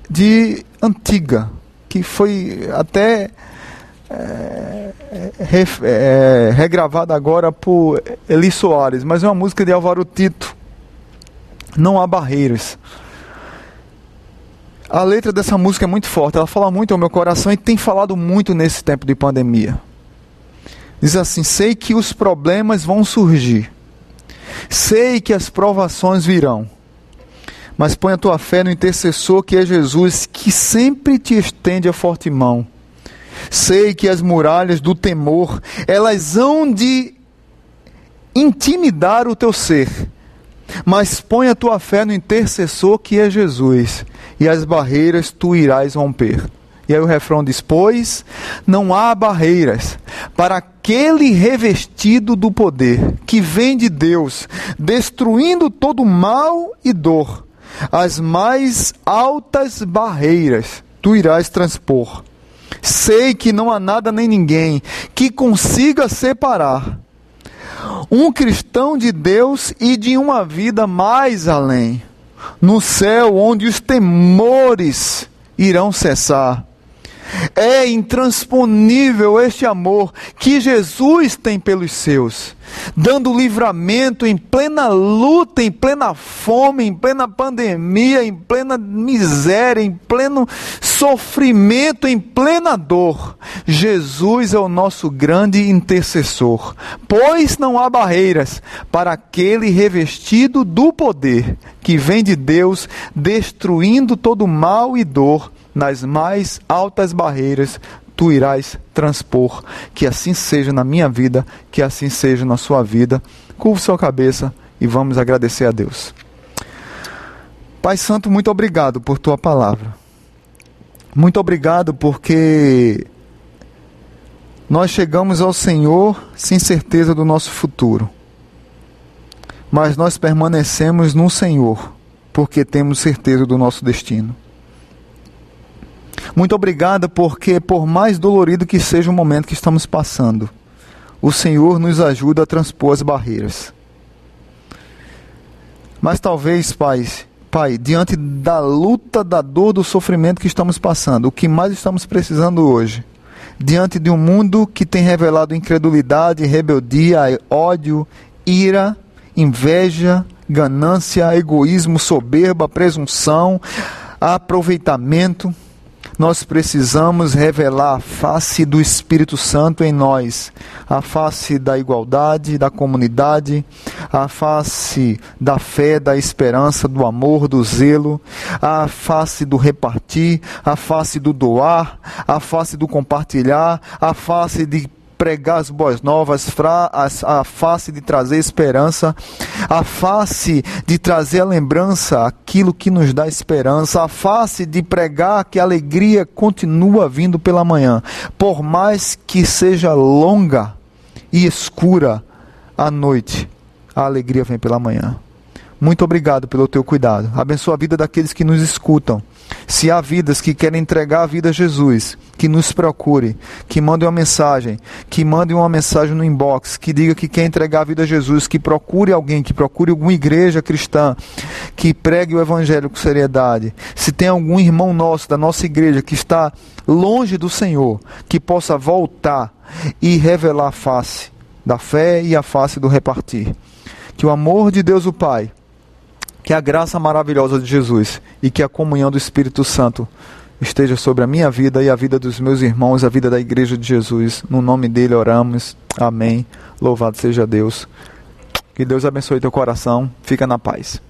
de antiga, que foi até é, re, é, regravada agora por Eli Soares, mas é uma música de Álvaro Tito não há barreiras. A letra dessa música é muito forte, ela fala muito ao meu coração e tem falado muito nesse tempo de pandemia. Diz assim: Sei que os problemas vão surgir, sei que as provações virão, mas põe a tua fé no intercessor que é Jesus, que sempre te estende a forte mão. Sei que as muralhas do temor, elas hão de intimidar o teu ser mas põe a tua fé no intercessor que é Jesus, e as barreiras tu irás romper. E aí o refrão diz: Pois não há barreiras para aquele revestido do poder que vem de Deus, destruindo todo mal e dor. As mais altas barreiras tu irás transpor. Sei que não há nada nem ninguém que consiga separar um cristão de Deus e de uma vida mais além, no céu onde os temores irão cessar. É intransponível este amor que Jesus tem pelos seus, dando livramento em plena luta, em plena fome, em plena pandemia, em plena miséria, em pleno sofrimento, em plena dor. Jesus é o nosso grande intercessor, pois não há barreiras para aquele revestido do poder que vem de Deus, destruindo todo mal e dor nas mais altas barreiras tu irás transpor. Que assim seja na minha vida, que assim seja na sua vida. Curva sua cabeça e vamos agradecer a Deus. Pai Santo, muito obrigado por tua palavra. Muito obrigado porque nós chegamos ao Senhor sem certeza do nosso futuro. Mas nós permanecemos no Senhor porque temos certeza do nosso destino. Muito obrigada, porque por mais dolorido que seja o momento que estamos passando, o Senhor nos ajuda a transpor as barreiras. Mas talvez, Pai, Pai, diante da luta, da dor, do sofrimento que estamos passando, o que mais estamos precisando hoje, diante de um mundo que tem revelado incredulidade, rebeldia, ódio, ira, inveja, ganância, egoísmo, soberba, presunção, aproveitamento, nós precisamos revelar a face do Espírito Santo em nós, a face da igualdade, da comunidade, a face da fé, da esperança, do amor, do zelo, a face do repartir, a face do doar, a face do compartilhar, a face de pregar as boas novas, a face de trazer esperança, a face de trazer a lembrança, aquilo que nos dá esperança, a face de pregar que a alegria continua vindo pela manhã, por mais que seja longa e escura a noite, a alegria vem pela manhã. Muito obrigado pelo teu cuidado. Abençoa a vida daqueles que nos escutam. Se há vidas que querem entregar a vida a Jesus, que nos procure, que mandem uma mensagem, que mandem uma mensagem no inbox, que diga que quer entregar a vida a Jesus, que procure alguém, que procure alguma igreja cristã, que pregue o evangelho com seriedade. Se tem algum irmão nosso da nossa igreja que está longe do Senhor, que possa voltar e revelar a face da fé e a face do repartir. Que o amor de Deus o Pai que a graça maravilhosa de Jesus e que a comunhão do Espírito Santo esteja sobre a minha vida e a vida dos meus irmãos, a vida da igreja de Jesus. No nome dele oramos. Amém. Louvado seja Deus. Que Deus abençoe teu coração. Fica na paz.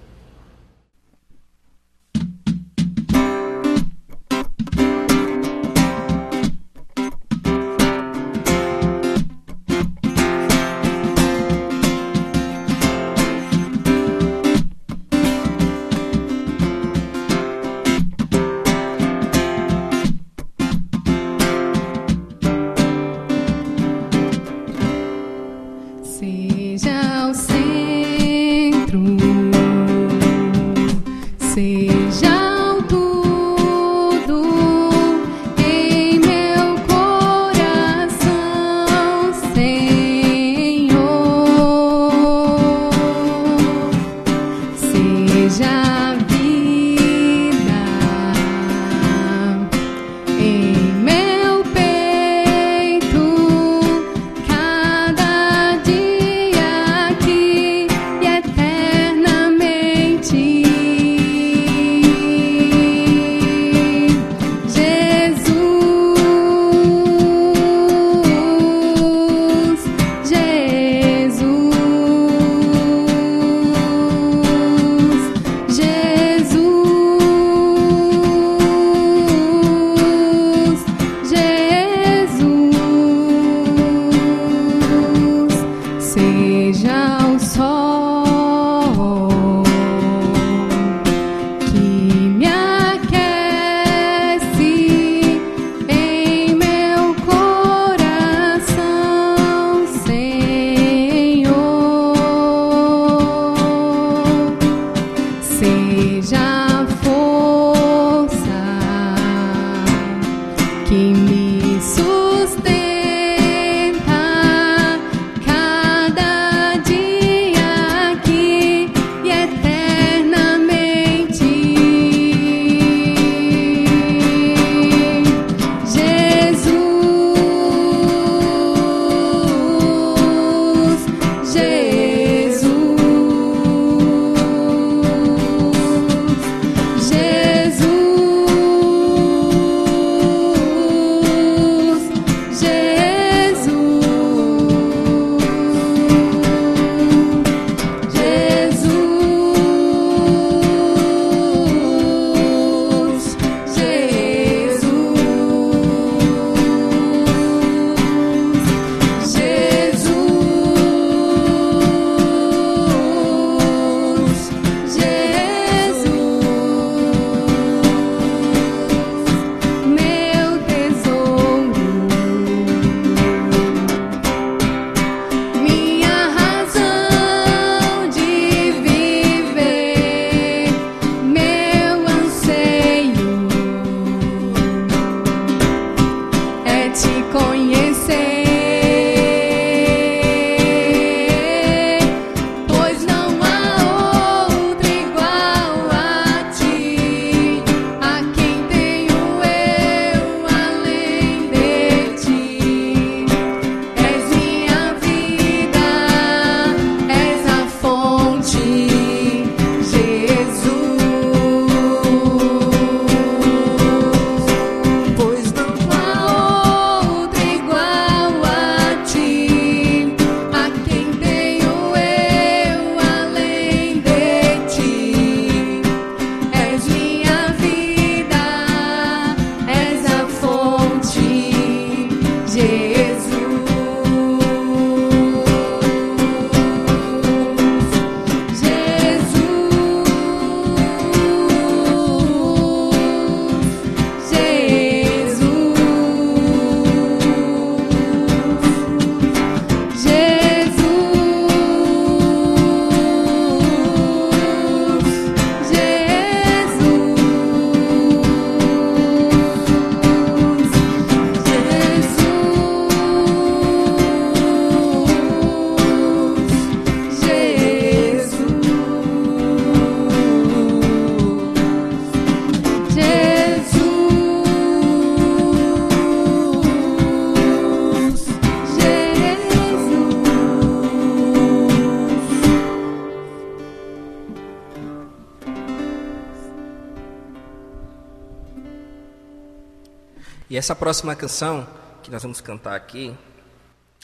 Essa próxima canção que nós vamos cantar aqui,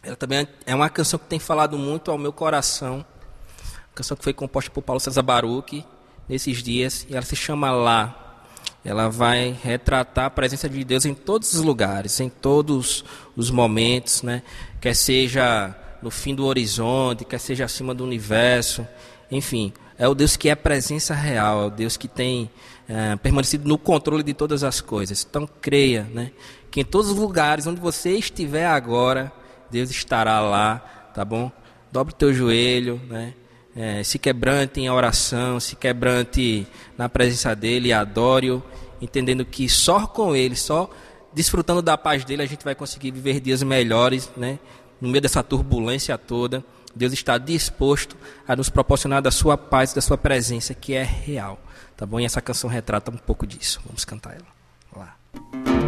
ela também é uma canção que tem falado muito ao meu coração. Uma canção que foi composta por Paulo César Baruch nesses dias, e ela se chama Lá. Ela vai retratar a presença de Deus em todos os lugares, em todos os momentos, né? quer seja no fim do horizonte, quer seja acima do universo, enfim, é o Deus que é presença real, é o Deus que tem é, permanecido no controle de todas as coisas. Então creia, né, que em todos os lugares onde você estiver agora, Deus estará lá, tá bom? Dobre teu joelho, né? É, se quebrante em oração, se quebrante na presença dele, adore-o, entendendo que só com ele, só desfrutando da paz dele, a gente vai conseguir viver dias melhores, né? No meio dessa turbulência toda, Deus está disposto a nos proporcionar da sua paz, da sua presença, que é real, tá bom? E essa canção retrata um pouco disso. Vamos cantar ela. Lá.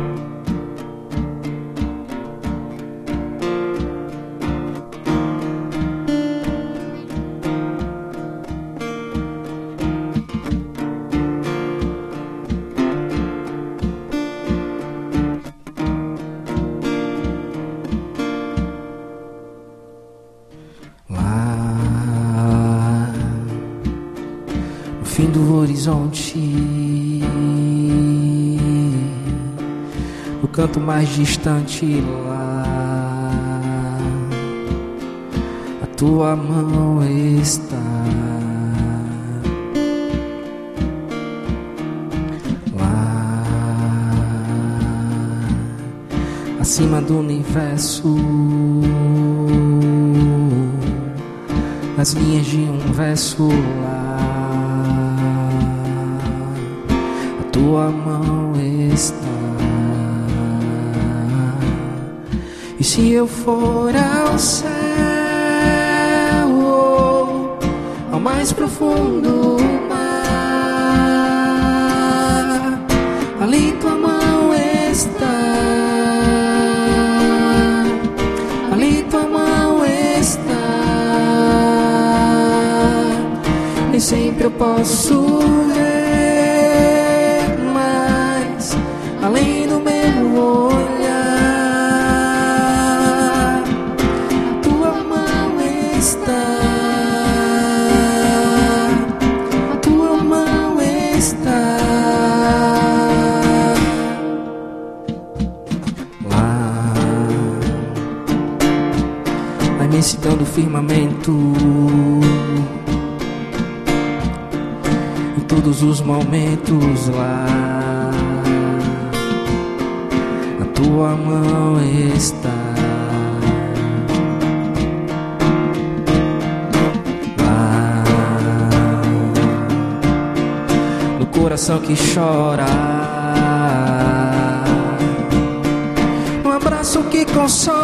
Horizonte. No canto mais distante lá, a tua mão está. Lá, acima do universo. Nas linhas de um verso lá tua mão está. E se eu for ao céu, ao mais profundo mar, ali tua mão está. Ali tua mão está. Nem sempre eu posso firmamento. Em todos os momentos lá tua mão está. Lá no coração que chora, um abraço que consola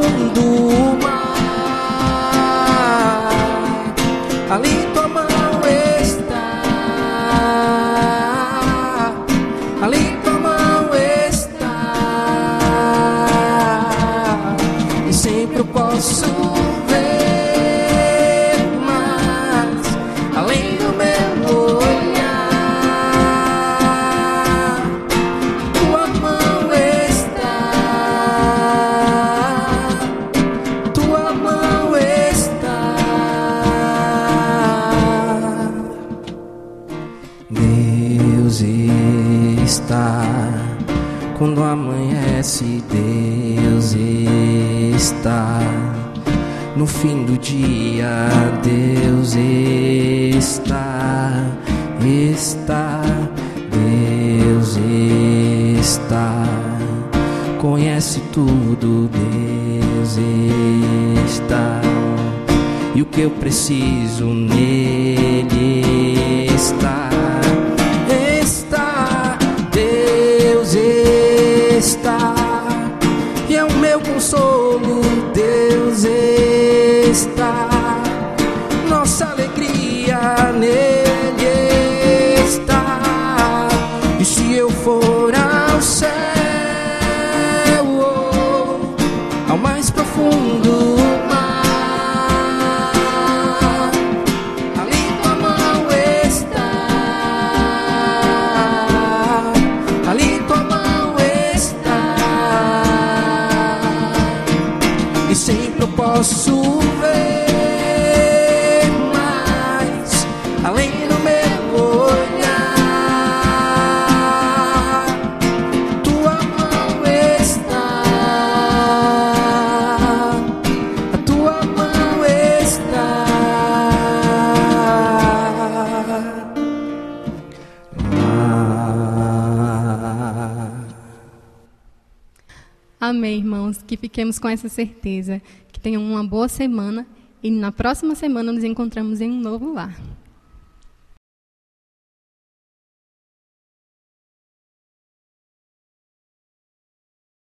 profundo que eu preciso nele está, fiquemos com essa certeza. Que tenham uma boa semana e na próxima semana nos encontramos em um novo lar.